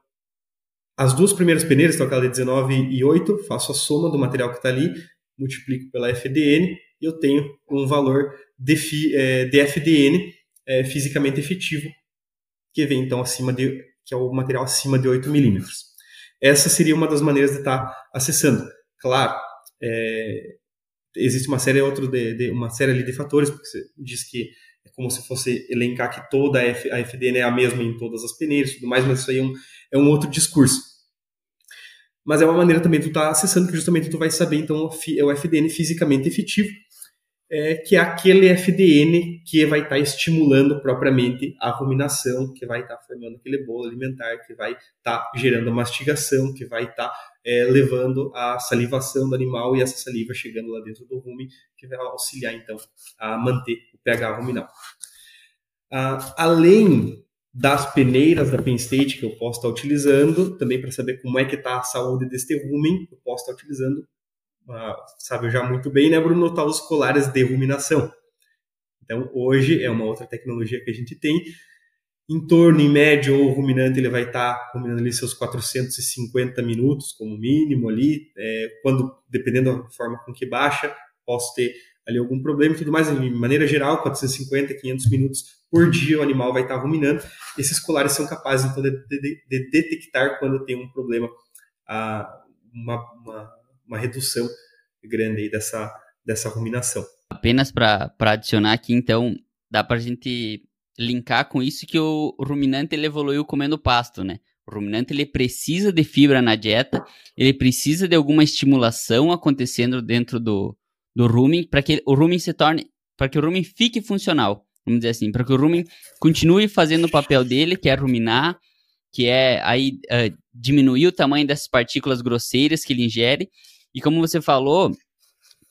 as duas primeiras peneiras, então aquela de 19 e 8, faço a soma do material que está ali, multiplico pela FDN e eu tenho um valor de, é, de FDN é, fisicamente efetivo, que vem então acima de, que é o material acima de 8 milímetros. Essa seria uma das maneiras de estar acessando. Claro, é, existe uma série outro de, de, uma série de fatores, porque você diz que é como se fosse elencar que toda a, F, a FDN é a mesma em todas as peneiras e tudo mais, mas isso aí é um, é um outro discurso. Mas é uma maneira também de tu estar tá acessando, que justamente tu vai saber, então, é o FDN fisicamente efetivo, é, que é aquele FDN que vai estar tá estimulando propriamente a ruminação, que vai estar tá formando aquele bolo alimentar, que vai estar tá gerando mastigação, que vai estar tá, é, levando a salivação do animal e essa saliva chegando lá dentro do rumen, que vai auxiliar então a manter o pH ruminal. Ah, além das peneiras da Penn State que eu posso estar utilizando, também para saber como é que está a saúde deste rumen, eu posso estar utilizando sabe já muito bem, né, Bruno, notar os colares de ruminação. Então, hoje é uma outra tecnologia que a gente tem. Em torno, em médio, o ruminante ele vai estar tá ruminando ali seus 450 minutos como mínimo ali. É, quando, dependendo da forma com que baixa, posso ter ali algum problema e tudo mais. De maneira geral, 450, 500 minutos por dia o animal vai estar tá ruminando. Esses colares são capazes, então, de, de, de detectar quando tem um problema, a, uma, uma, uma redução grande aí dessa, dessa ruminação. Apenas para adicionar aqui, então, dá para a gente linkar com isso que o ruminante ele evoluiu comendo pasto, né? O ruminante ele precisa de fibra na dieta, ele precisa de alguma estimulação acontecendo dentro do, do rumen para que o rumen se torne, para que o rumen fique funcional, vamos dizer assim, para que o rumen continue fazendo o papel dele, que é ruminar, que é aí uh, diminuir o tamanho dessas partículas grosseiras que ele ingere. E como você falou,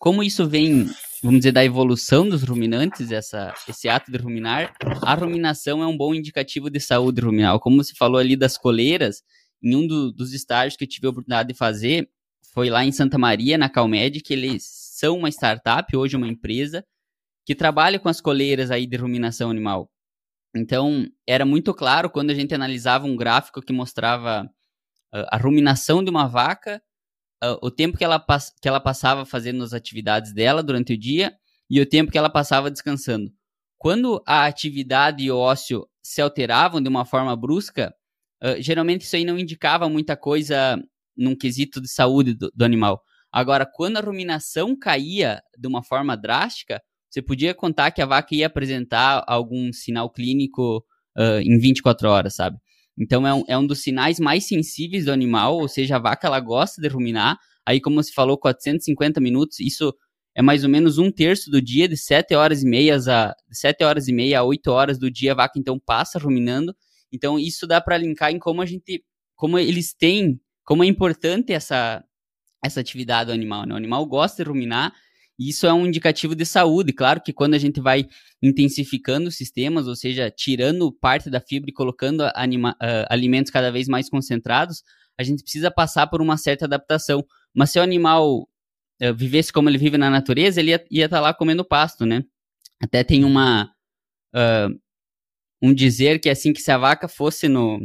como isso vem vamos dizer, da evolução dos ruminantes, essa, esse ato de ruminar, a ruminação é um bom indicativo de saúde ruminal. Como você falou ali das coleiras, em um do, dos estágios que eu tive a oportunidade de fazer, foi lá em Santa Maria, na Calmed, que eles são uma startup, hoje uma empresa, que trabalha com as coleiras aí de ruminação animal. Então, era muito claro quando a gente analisava um gráfico que mostrava uh, a ruminação de uma vaca uh, o tempo que ela, que ela passava fazendo as atividades dela durante o dia e o tempo que ela passava descansando. Quando a atividade e o ócio se alteravam de uma forma brusca, uh, geralmente isso aí não indicava muita coisa num quesito de saúde do, do animal. Agora, quando a ruminação caía de uma forma drástica, você podia contar que a vaca ia apresentar algum sinal clínico uh, em 24 horas, sabe? Então é um, é um dos sinais mais sensíveis do animal, ou seja, a vaca ela gosta de ruminar. Aí, como você falou, 450 minutos, isso é mais ou menos um terço do dia, de 7 horas e meia a, 7 horas e meia a 8 horas do dia, a vaca então passa ruminando. Então, isso dá para linkar em como a gente, como eles têm, como é importante essa, essa atividade do animal. Né? O animal gosta de ruminar isso é um indicativo de saúde. Claro que quando a gente vai intensificando os sistemas, ou seja, tirando parte da fibra e colocando anima, uh, alimentos cada vez mais concentrados, a gente precisa passar por uma certa adaptação. Mas se o animal uh, vivesse como ele vive na natureza, ele ia estar tá lá comendo pasto, né? Até tem uma uh, um dizer que assim que se a vaca fosse no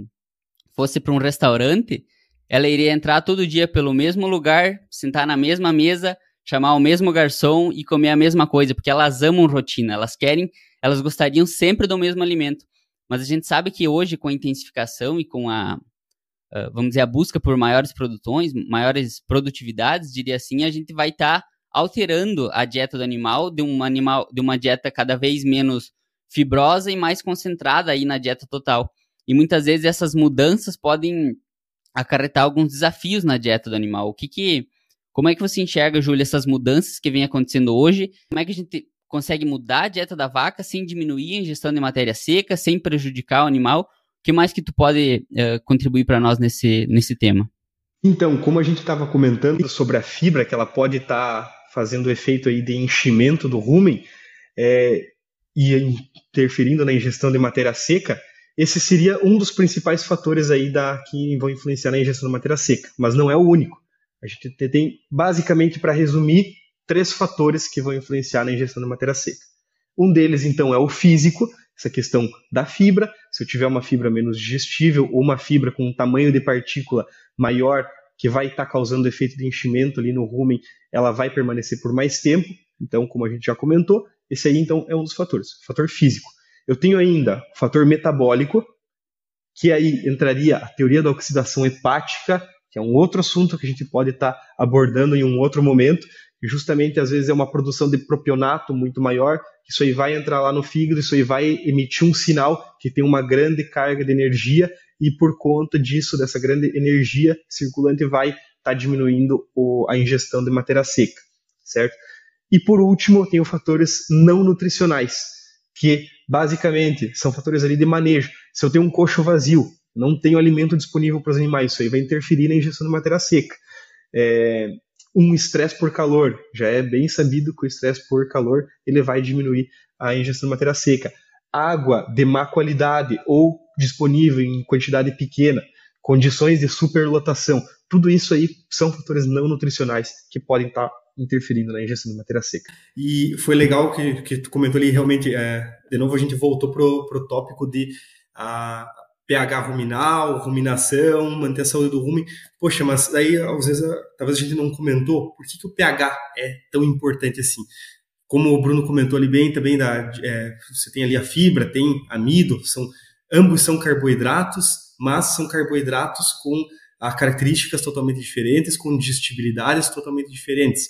fosse para um restaurante, ela iria entrar todo dia pelo mesmo lugar, sentar na mesma mesa, chamar o mesmo garçom e comer a mesma coisa, porque elas amam rotina, elas querem, elas gostariam sempre do mesmo alimento. Mas a gente sabe que hoje, com a intensificação e com a, uh, vamos dizer, a busca por maiores produções, maiores produtividades, diria assim, a gente vai estar tá alterando a dieta do animal de uma animal, de uma dieta cada vez menos fibrosa e mais concentrada aí na dieta total. E muitas vezes essas mudanças podem acarretar alguns desafios na dieta do animal. O que que como é que você enxerga, Júlia, essas mudanças que vem acontecendo hoje? Como é que a gente consegue mudar a dieta da vaca sem diminuir a ingestão de matéria seca, sem prejudicar o animal? O que mais que tu pode uh, contribuir para nós nesse, nesse tema? Então, como a gente estava comentando sobre a fibra, que ela pode estar tá fazendo efeito aí de enchimento do rumen é, e interferindo na ingestão de matéria seca, esse seria um dos principais fatores aí da, que vão influenciar na ingestão de matéria seca, mas não é o único. A gente tem, basicamente, para resumir, três fatores que vão influenciar na ingestão de matéria seca. Um deles, então, é o físico, essa questão da fibra. Se eu tiver uma fibra menos digestível ou uma fibra com um tamanho de partícula maior, que vai estar tá causando efeito de enchimento ali no rumen, ela vai permanecer por mais tempo. Então, como a gente já comentou, esse aí, então, é um dos fatores, fator físico. Eu tenho ainda o fator metabólico, que aí entraria a teoria da oxidação hepática que é um outro assunto que a gente pode estar tá abordando em um outro momento, e justamente às vezes é uma produção de propionato muito maior, isso aí vai entrar lá no fígado, isso aí vai emitir um sinal que tem uma grande carga de energia, e por conta disso, dessa grande energia circulante, vai estar tá diminuindo o, a ingestão de matéria seca, certo? E por último, tem os fatores não nutricionais, que basicamente são fatores ali de manejo. Se eu tenho um coxo vazio, não tenho alimento disponível para os animais, isso aí vai interferir na ingestão de matéria seca. É, um estresse por calor, já é bem sabido que o estresse por calor ele vai diminuir a ingestão de matéria seca. Água de má qualidade ou disponível em quantidade pequena, condições de superlotação, tudo isso aí são fatores não nutricionais que podem estar interferindo na ingestão de matéria seca. E foi legal que, que tu comentou ali, realmente, é, de novo a gente voltou pro, pro tópico de a, pH ruminal, ruminação, manter a saúde do rumen. Poxa, mas daí às vezes talvez a gente não comentou por que, que o pH é tão importante assim. Como o Bruno comentou ali bem também, da, é, você tem ali a fibra, tem amido, são, ambos são carboidratos, mas são carboidratos com a, características totalmente diferentes, com digestibilidades totalmente diferentes.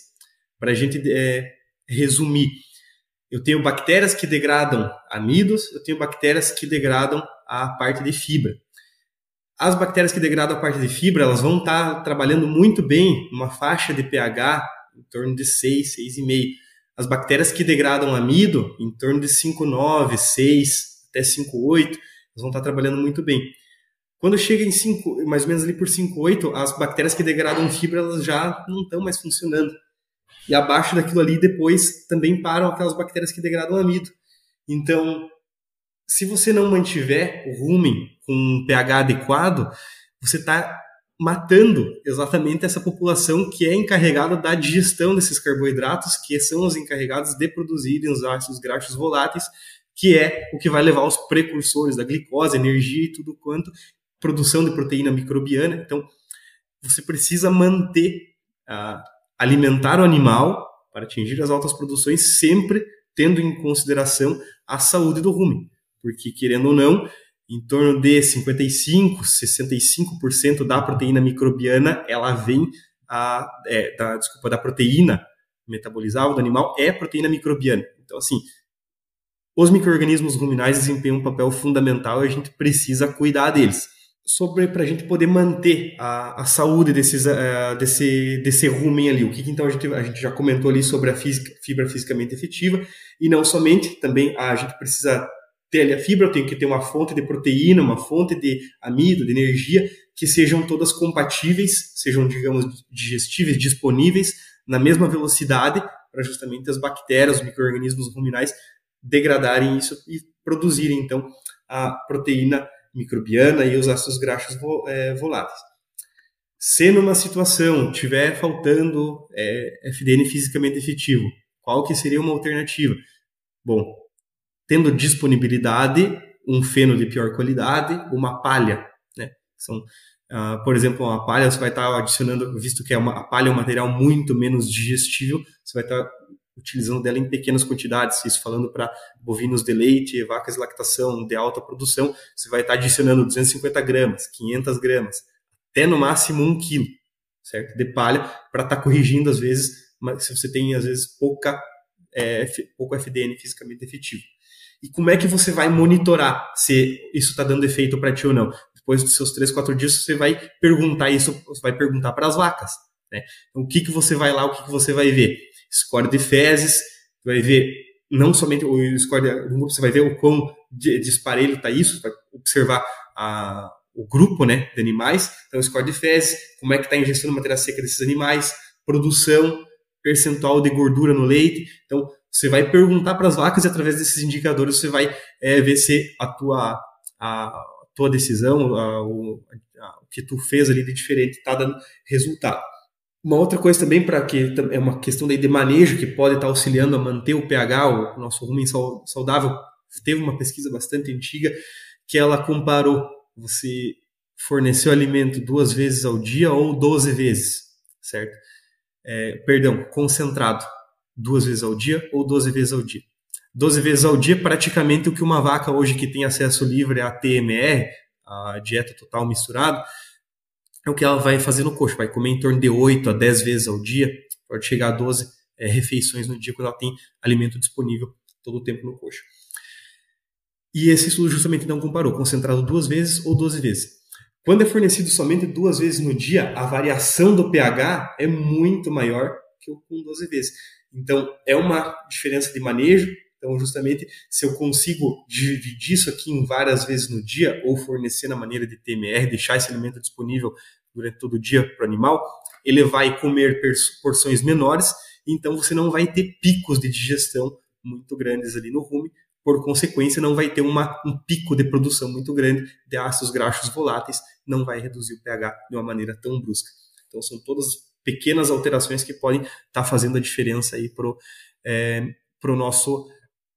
Para a gente é, resumir, eu tenho bactérias que degradam amidos, eu tenho bactérias que degradam a parte de fibra. As bactérias que degradam a parte de fibra, elas vão estar tá trabalhando muito bem numa faixa de pH em torno de 6, 6,5. As bactérias que degradam amido, em torno de 5,9, 6, até 5,8, elas vão estar tá trabalhando muito bem. Quando chega em 5, mais ou menos ali por 5,8, as bactérias que degradam fibra, elas já não estão mais funcionando. E abaixo daquilo ali, depois, também param aquelas bactérias que degradam amido. Então, se você não mantiver o rumen com um pH adequado, você está matando exatamente essa população que é encarregada da digestão desses carboidratos, que são os encarregados de produzirem os ácidos graxos voláteis, que é o que vai levar os precursores da glicose, energia e tudo quanto, produção de proteína microbiana. Então, você precisa manter, uh, alimentar o animal para atingir as altas produções, sempre tendo em consideração a saúde do rumen porque querendo ou não, em torno de 55, 65% da proteína microbiana ela vem a, é, da, desculpa, da proteína metabolizável do animal é proteína microbiana. Então, assim, os micro-organismos ruminais desempenham um papel fundamental e a gente precisa cuidar deles. Sobre para a gente poder manter a, a saúde desses, uh, desse, desse rumen ali. O que, que então a gente, a gente já comentou ali sobre a física, fibra fisicamente efetiva e não somente, também a gente precisa ter a fibra, eu tenho que ter uma fonte de proteína, uma fonte de amido, de energia, que sejam todas compatíveis, sejam, digamos, digestíveis, disponíveis na mesma velocidade, para justamente as bactérias, os micro-organismos ruminais degradarem isso e produzirem, então, a proteína microbiana e os ácidos graxos é, voláteis. Se numa situação tiver faltando é, FDN fisicamente efetivo, qual que seria uma alternativa? Bom, tendo disponibilidade, um feno de pior qualidade, uma palha. Né? São, uh, por exemplo, uma palha você vai estar adicionando, visto que é uma, a palha é um material muito menos digestível, você vai estar utilizando dela em pequenas quantidades, isso falando para bovinos de leite, vacas de lactação de alta produção, você vai estar adicionando 250 gramas, 500 gramas, até no máximo 1 quilo, certo? De palha, para estar corrigindo, às vezes, se você tem, às vezes, pouca, é, pouco FDN fisicamente efetivo. E como é que você vai monitorar se isso está dando efeito para ti ou não? Depois dos seus três, quatro dias, você vai perguntar isso, você vai perguntar para as vacas. Né? Então, o que, que você vai lá, o que, que você vai ver? Score de fezes, vai ver não somente o score grupo, você vai ver o quão disparelho está isso, vai observar a, o grupo né, de animais, então o score de fezes, como é que está a ingestão de matéria seca desses animais, produção, percentual de gordura no leite. Então, você vai perguntar para as vacas e através desses indicadores você vai é, ver se a tua, a tua decisão, a, o, a, o que tu fez ali de diferente está dando resultado. Uma outra coisa também para que é uma questão de manejo que pode estar tá auxiliando a manter o pH, o nosso rumen saudável. Teve uma pesquisa bastante antiga que ela comparou você forneceu alimento duas vezes ao dia ou 12 vezes, certo? É, perdão, concentrado duas vezes ao dia ou 12 vezes ao dia. 12 vezes ao dia, praticamente o que uma vaca hoje que tem acesso livre à TMR, a dieta total misturada, é o que ela vai fazer no coxo. Vai comer em torno de 8 a 10 vezes ao dia, pode chegar a 12 é, refeições no dia quando ela tem alimento disponível todo o tempo no coxo. E esse estudo justamente não comparou concentrado duas vezes ou 12 vezes. Quando é fornecido somente duas vezes no dia, a variação do pH é muito maior que o com 12 vezes. Então, é uma diferença de manejo. Então, justamente, se eu consigo dividir isso aqui em várias vezes no dia, ou fornecer na maneira de TMR, deixar esse alimento disponível durante todo o dia para o animal, ele vai comer porções menores, então você não vai ter picos de digestão muito grandes ali no rume, por consequência, não vai ter uma, um pico de produção muito grande de ácidos graxos voláteis, não vai reduzir o pH de uma maneira tão brusca. Então, são todas pequenas alterações que podem estar tá fazendo a diferença aí pro, é, pro nosso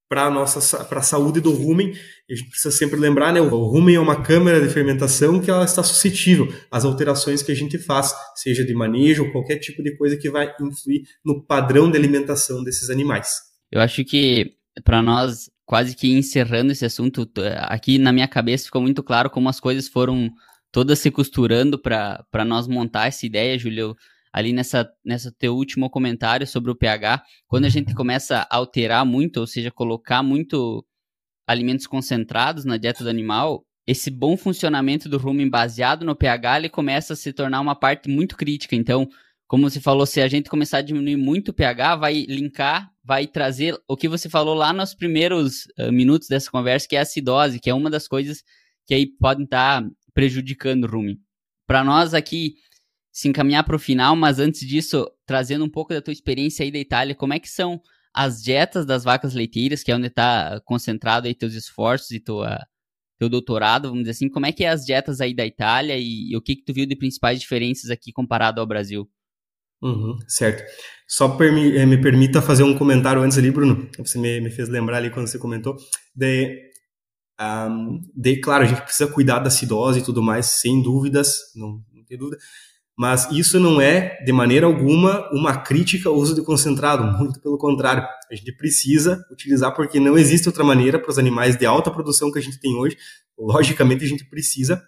para a nossa para a saúde do rumen. A gente precisa sempre lembrar, né? O rumen é uma câmara de fermentação que ela está suscetível às alterações que a gente faz, seja de manejo ou qualquer tipo de coisa que vai influir no padrão de alimentação desses animais. Eu acho que para nós quase que encerrando esse assunto, aqui na minha cabeça ficou muito claro como as coisas foram todas se costurando para nós montar essa ideia, Júlio ali nessa, nessa teu último comentário sobre o pH, quando a gente começa a alterar muito, ou seja, colocar muito alimentos concentrados na dieta do animal, esse bom funcionamento do rumen baseado no pH, ele começa a se tornar uma parte muito crítica. Então, como você falou, se a gente começar a diminuir muito o pH, vai linkar, vai trazer o que você falou lá nos primeiros uh, minutos dessa conversa, que é a acidose, que é uma das coisas que aí podem estar tá prejudicando o rumen. Para nós aqui, se encaminhar para o final, mas antes disso, trazendo um pouco da tua experiência aí da Itália, como é que são as dietas das vacas leiteiras, que é onde está concentrado aí teus esforços e tua, teu doutorado, vamos dizer assim, como é que é as dietas aí da Itália e, e o que que tu viu de principais diferenças aqui comparado ao Brasil? Uhum, certo. Só permi eh, me permita fazer um comentário antes ali, Bruno. Você me, me fez lembrar ali quando você comentou. De, um, de, claro, a gente precisa cuidar da acidose e tudo mais, sem dúvidas, não, não tem dúvida. Mas isso não é, de maneira alguma, uma crítica ao uso de concentrado, muito pelo contrário. A gente precisa utilizar porque não existe outra maneira para os animais de alta produção que a gente tem hoje. Logicamente, a gente precisa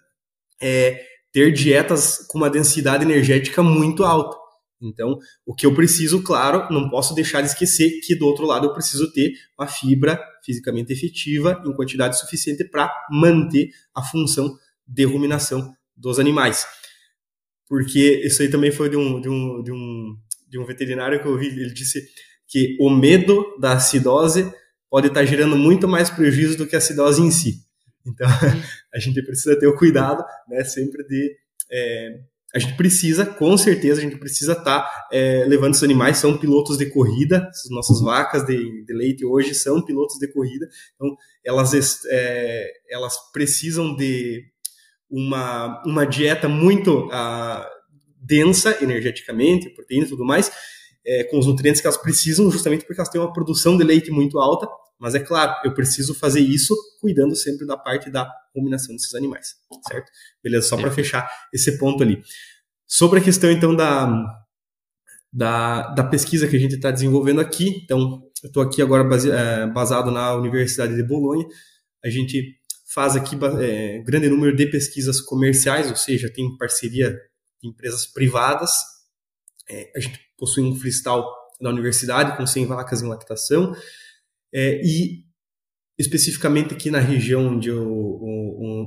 é, ter dietas com uma densidade energética muito alta. Então, o que eu preciso, claro, não posso deixar de esquecer que do outro lado eu preciso ter uma fibra fisicamente efetiva em quantidade suficiente para manter a função de ruminação dos animais porque isso aí também foi de um, de um, de um, de um veterinário que eu ouvi, ele disse que o medo da acidose pode estar gerando muito mais prejuízo do que a acidose em si. Então, a gente precisa ter o cuidado, né, sempre de... É, a gente precisa, com certeza, a gente precisa estar é, levando os animais, são pilotos de corrida, as nossas vacas de, de leite hoje são pilotos de corrida, então elas, é, elas precisam de uma, uma dieta muito uh, densa energeticamente, proteína e tudo mais, é, com os nutrientes que elas precisam, justamente porque elas têm uma produção de leite muito alta. Mas é claro, eu preciso fazer isso cuidando sempre da parte da ruminação desses animais, certo? Beleza, só para fechar esse ponto ali. Sobre a questão então da, da, da pesquisa que a gente está desenvolvendo aqui, então eu estou aqui agora base, é, basado na Universidade de Bolonha, a gente faz aqui é, grande número de pesquisas comerciais, ou seja, tem parceria de empresas privadas. É, a gente possui um freestyle da universidade com 100 vacas em lactação é, e especificamente aqui na região onde, eu,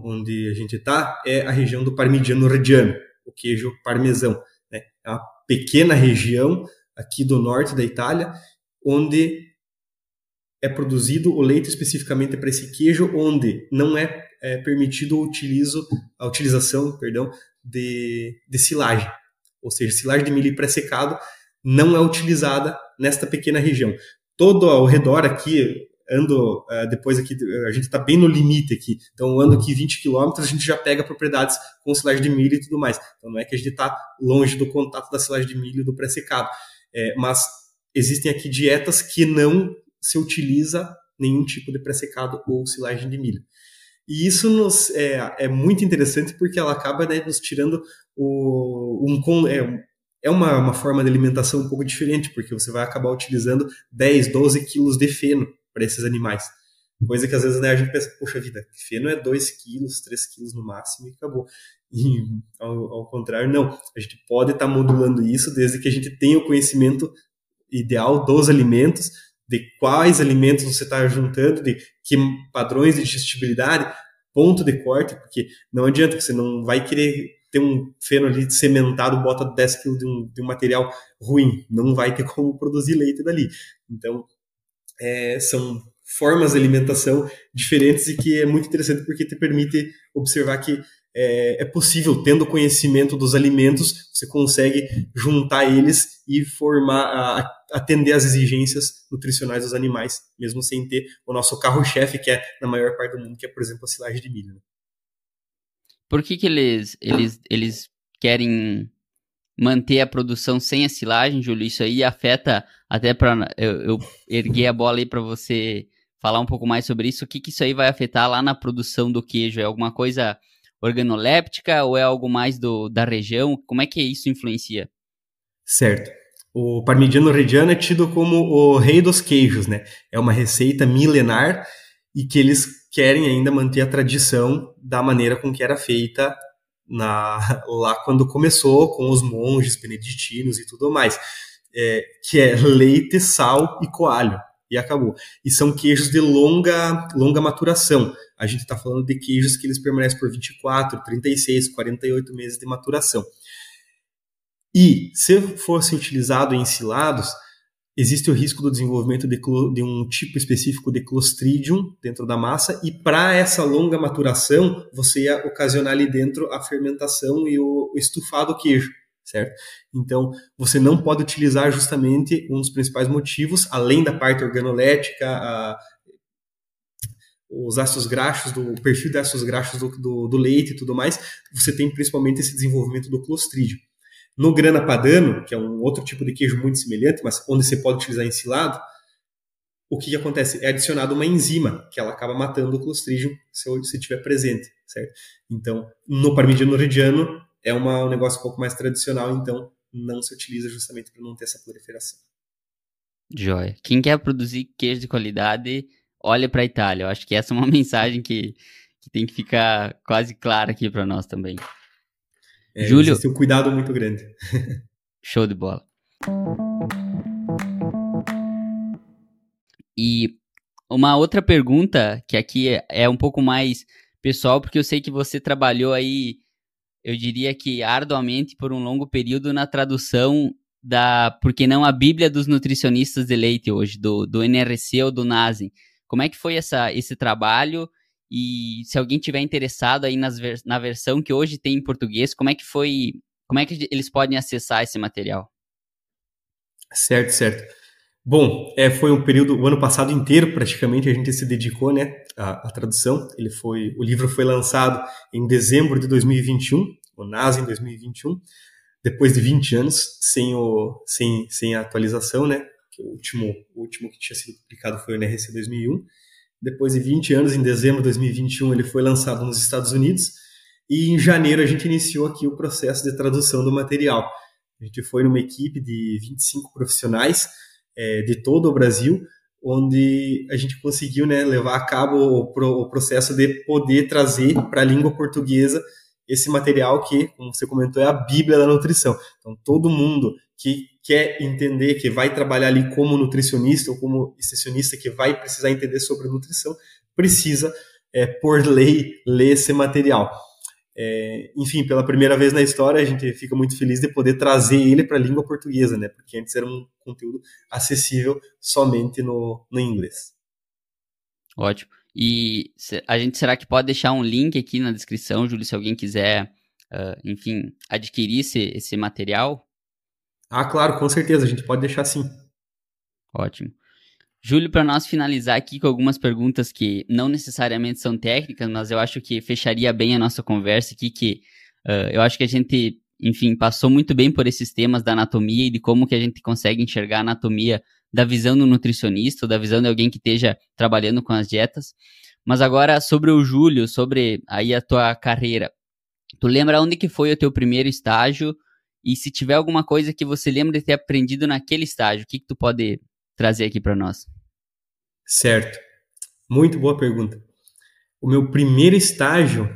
onde a gente está é a região do Parmigiano Reggiano, o queijo parmesão. Né? É uma pequena região aqui do norte da Itália onde é produzido o leite especificamente para esse queijo, onde não é, é permitido o utilizo, a utilização perdão, de, de silagem. Ou seja, silagem de milho pré-secado não é utilizada nesta pequena região. Todo ao redor aqui, ando uh, depois aqui, a gente está bem no limite aqui. Então, ando aqui 20 quilômetros, a gente já pega propriedades com silagem de milho e tudo mais. Então, não é que a gente está longe do contato da silagem de milho do pré-secado. É, mas existem aqui dietas que não se utiliza nenhum tipo de pré-secado ou silagem de milho. E isso nos, é, é muito interessante porque ela acaba né, nos tirando o, um, é, é uma, uma forma de alimentação um pouco diferente, porque você vai acabar utilizando 10, 12 quilos de feno para esses animais. Coisa que às vezes né, a gente pensa, poxa vida, feno é 2 quilos, 3 quilos no máximo e acabou. E ao, ao contrário, não. A gente pode estar tá modulando isso desde que a gente tenha o conhecimento ideal dos alimentos de quais alimentos você está juntando, de que padrões de digestibilidade, ponto de corte, porque não adianta, você não vai querer ter um feno ali sementado, bota 10 kg de um, de um material ruim, não vai ter como produzir leite dali. Então, é, são formas de alimentação diferentes e que é muito interessante porque te permite observar que é, é, possível, tendo conhecimento dos alimentos, você consegue juntar eles e formar, a, atender às exigências nutricionais dos animais, mesmo sem ter o nosso carro-chefe, que é na maior parte do mundo, que é, por exemplo, a silagem de milho. Né? Por que, que eles, eles, eles querem manter a produção sem a silagem, Júlio? Isso aí afeta até para eu, eu erguer a bola aí para você falar um pouco mais sobre isso. O que, que isso aí vai afetar lá na produção do queijo? É alguma coisa organoléptica ou é algo mais do, da região? Como é que isso influencia? Certo. O parmigiano reggiano é tido como o rei dos queijos, né? É uma receita milenar e que eles querem ainda manter a tradição da maneira com que era feita na, lá quando começou com os monges beneditinos e tudo mais, é, que é leite, sal e coalho e acabou. E são queijos de longa, longa maturação. A gente está falando de queijos que eles permanecem por 24, 36, 48 meses de maturação. E se fosse utilizado em ensilados, existe o risco do desenvolvimento de, de, um tipo específico de Clostridium dentro da massa, e para essa longa maturação, você ia ocasionar ali dentro a fermentação e o, o estufado queijo, certo? Então, você não pode utilizar justamente um dos principais motivos, além da parte organolética, a, os ácidos graxos, do o perfil de ácidos graxos do, do, do, leite e tudo mais, você tem principalmente esse desenvolvimento do Clostridium. No grana padano, que é um outro tipo de queijo muito semelhante, mas onde você pode utilizar ensilado, o que, que acontece? É adicionado uma enzima, que ela acaba matando o Clostridium se estiver presente, certo? Então, no parmigiano reggiano, é uma, um negócio um pouco mais tradicional, então não se utiliza justamente para não ter essa proliferação. Joia. Quem quer produzir queijo de qualidade, olha para a Itália. Eu acho que essa é uma mensagem que, que tem que ficar quase clara aqui para nós também. É, Júlio. Existe um cuidado muito grande. Show de bola. E uma outra pergunta, que aqui é, é um pouco mais pessoal, porque eu sei que você trabalhou aí, eu diria que arduamente por um longo período na tradução da, porque não a Bíblia dos nutricionistas de leite hoje, do, do NRC ou do NASEM. Como é que foi essa, esse trabalho e se alguém tiver interessado aí nas, na versão que hoje tem em português, como é que foi, como é que eles podem acessar esse material? Certo, certo. Bom, é, foi um período, o ano passado inteiro praticamente a gente se dedicou, né, à, à, tradução. Ele foi, o livro foi lançado em dezembro de 2021, o NASA em 2021, depois de 20 anos sem o, sem, sem a atualização, né. o último, o último que tinha sido publicado foi o NRC 2001. Depois de 20 anos, em dezembro de 2021, ele foi lançado nos Estados Unidos. E em janeiro a gente iniciou aqui o processo de tradução do material. A gente foi numa equipe de 25 profissionais é, de todo o Brasil, onde a gente conseguiu né, levar a cabo o, o processo de poder trazer para a língua portuguesa esse material que, como você comentou, é a Bíblia da nutrição. Então, todo mundo que quer entender, que vai trabalhar ali como nutricionista ou como extensionista, que vai precisar entender sobre nutrição, precisa, é, por lei, ler esse material. É, enfim, pela primeira vez na história, a gente fica muito feliz de poder trazer ele para a língua portuguesa, né? Porque antes era um conteúdo acessível somente no, no inglês. Ótimo. E a gente será que pode deixar um link aqui na descrição, Júlio, se alguém quiser, uh, enfim, adquirir esse, esse material? Ah, claro, com certeza, a gente pode deixar sim. Ótimo. Júlio, para nós finalizar aqui com algumas perguntas que não necessariamente são técnicas, mas eu acho que fecharia bem a nossa conversa aqui, que uh, eu acho que a gente, enfim, passou muito bem por esses temas da anatomia e de como que a gente consegue enxergar a anatomia da visão do nutricionista, ou da visão de alguém que esteja trabalhando com as dietas. Mas agora sobre o Júlio, sobre aí a tua carreira. Tu lembra onde que foi o teu primeiro estágio? E se tiver alguma coisa que você lembra de ter aprendido naquele estágio, o que, que tu pode trazer aqui para nós? Certo. Muito boa pergunta. O meu primeiro estágio,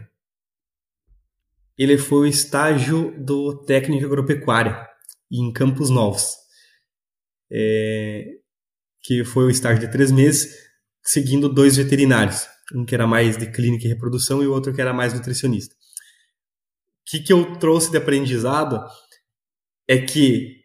ele foi o estágio do técnico agropecuária em Campos Novos, é, que foi o estágio de três meses, seguindo dois veterinários, um que era mais de clínica e reprodução e o outro que era mais nutricionista. O que, que eu trouxe de aprendizado é que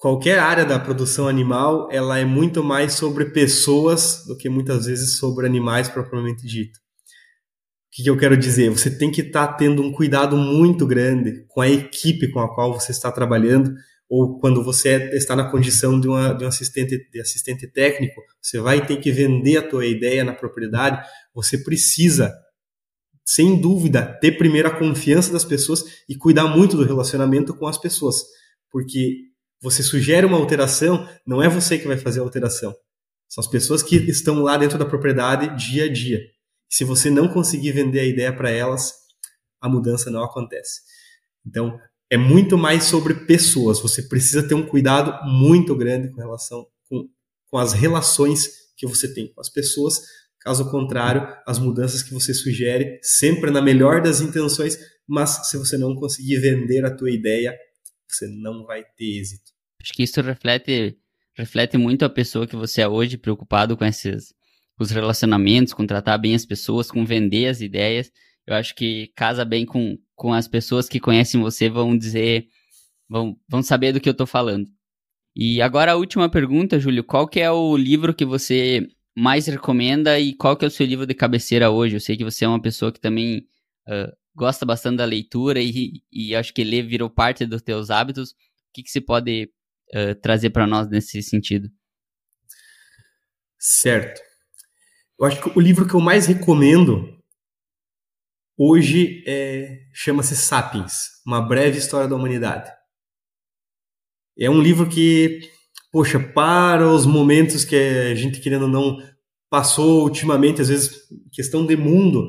qualquer área da produção animal ela é muito mais sobre pessoas do que muitas vezes sobre animais propriamente dito. O que, eu quero dizer? Você tem que estar tá tendo um cuidado muito grande com a equipe com a qual você está trabalhando, ou quando você está na condição de, uma, de um assistente, de assistente técnico, você vai ter que vender a tua ideia na propriedade, você precisa, sem dúvida, ter primeiro a confiança das pessoas e cuidar muito do relacionamento com as pessoas porque você sugere uma alteração, não é você que vai fazer a alteração. São as pessoas que estão lá dentro da propriedade dia a dia. Se você não conseguir vender a ideia para elas, a mudança não acontece. Então, é muito mais sobre pessoas. Você precisa ter um cuidado muito grande com relação com, com as relações que você tem com as pessoas. Caso contrário, as mudanças que você sugere, sempre na melhor das intenções, mas se você não conseguir vender a tua ideia, você não vai ter êxito. Acho que isso reflete reflete muito a pessoa que você é hoje, preocupado com esses os relacionamentos, com tratar bem as pessoas, com vender as ideias. Eu acho que casa bem com, com as pessoas que conhecem você, vão dizer, vão, vão saber do que eu estou falando. E agora a última pergunta, Júlio, qual que é o livro que você mais recomenda e qual que é o seu livro de cabeceira hoje? Eu sei que você é uma pessoa que também uh, gosta bastante da leitura e, e acho que ler virou parte dos teus hábitos. O que, que você pode uh, trazer para nós nesse sentido? Certo. Eu acho que o livro que eu mais recomendo hoje é, chama-se Sapiens, Uma Breve História da Humanidade. É um livro que, poxa, para os momentos que a gente, querendo ou não, passou ultimamente, às vezes, questão de mundo,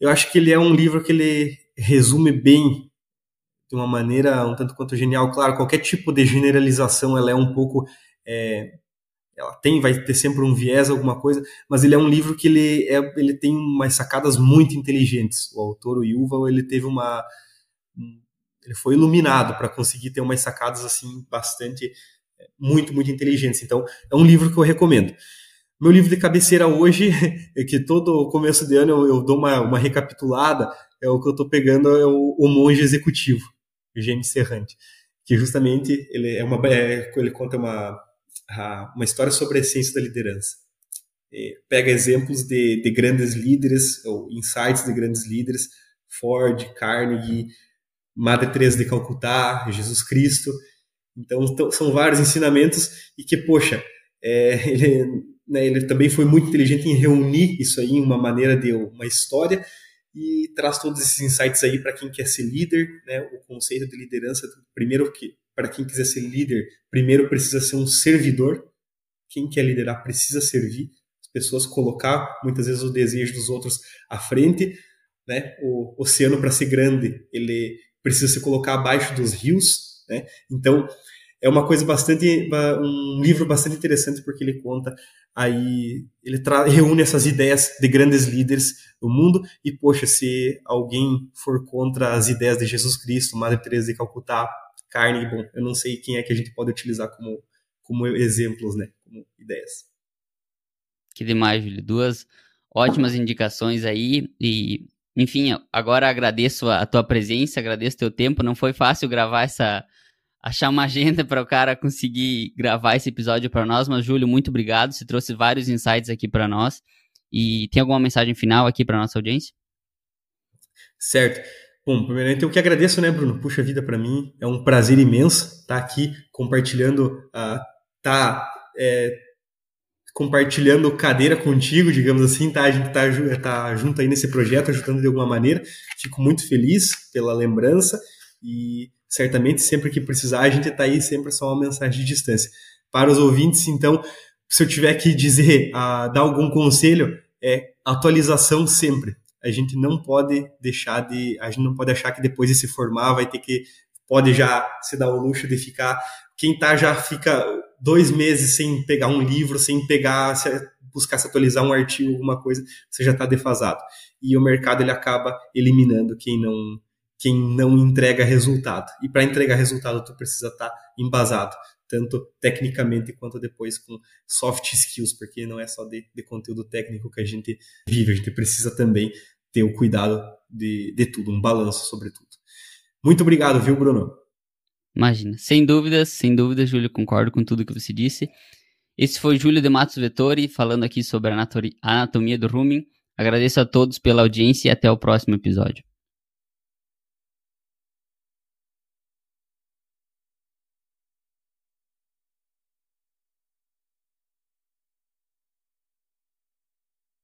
eu acho que ele é um livro que ele resume bem de uma maneira um tanto quanto genial. Claro, qualquer tipo de generalização ela é um pouco é, ela tem, vai ter sempre um viés, alguma coisa, mas ele é um livro que ele, é, ele tem umas sacadas muito inteligentes. O autor, o Yuval, ele teve uma. Ele foi iluminado para conseguir ter umas sacadas assim bastante. muito, muito inteligentes. Então, é um livro que eu recomendo. Meu livro de cabeceira hoje, é que todo começo de ano eu, eu dou uma, uma recapitulada, é o que eu estou pegando, é o, o Monge Executivo, James Serrante, que justamente ele é uma é, ele conta uma uma história sobre a essência da liderança. pega exemplos de, de grandes líderes, ou insights de grandes líderes, Ford, Carnegie, Madre Teresa de Calcutá, Jesus Cristo. Então, são vários ensinamentos e que, poxa, é, ele, né, ele também foi muito inteligente em reunir isso aí em uma maneira de uma história e traz todos esses insights aí para quem quer ser líder, né, o conceito de liderança, primeiro que para quem quiser ser líder, primeiro precisa ser um servidor. Quem quer liderar precisa servir as pessoas, colocar muitas vezes o desejo dos outros à frente. Né? O oceano, para ser grande, ele precisa se colocar abaixo dos rios. Né? Então, é uma coisa bastante. um livro bastante interessante porque ele conta aí. Ele reúne essas ideias de grandes líderes do mundo. E, poxa, se alguém for contra as ideias de Jesus Cristo, Madre Teresa de Calcutá, carne, bom, eu não sei quem é que a gente pode utilizar como, como exemplos, né, como ideias. Que demais, Júlio. Duas ótimas indicações aí e, enfim, agora agradeço a tua presença, agradeço teu tempo. Não foi fácil gravar essa achar uma agenda para o cara conseguir gravar esse episódio para nós, mas Júlio, muito obrigado. Você trouxe vários insights aqui para nós. E tem alguma mensagem final aqui para nossa audiência? Certo. Bom, primeiramente eu que agradeço, né, Bruno? Puxa vida para mim, é um prazer imenso estar tá aqui compartilhando, uh, tá é, compartilhando cadeira contigo, digamos assim, tá? A gente tá, tá junto aí nesse projeto, ajudando de alguma maneira. Fico muito feliz pela lembrança e certamente sempre que precisar a gente tá aí sempre só uma mensagem de distância. Para os ouvintes, então, se eu tiver que dizer, uh, dar algum conselho, é atualização sempre a gente não pode deixar de, a gente não pode achar que depois de se formar vai ter que, pode já se dar o luxo de ficar, quem tá já fica dois meses sem pegar um livro, sem pegar, se, buscar se atualizar um artigo, alguma coisa, você já está defasado. E o mercado ele acaba eliminando quem não quem não entrega resultado. E para entregar resultado, tu precisa estar tá embasado, tanto tecnicamente quanto depois com soft skills, porque não é só de, de conteúdo técnico que a gente vive, a gente precisa também ter o cuidado de, de tudo, um balanço sobre tudo. Muito obrigado, viu, Bruno? Imagina, sem dúvidas, sem dúvidas, Júlio, concordo com tudo que você disse. Esse foi Júlio de Matos Vettori falando aqui sobre a anatomia do Rumen. Agradeço a todos pela audiência e até o próximo episódio.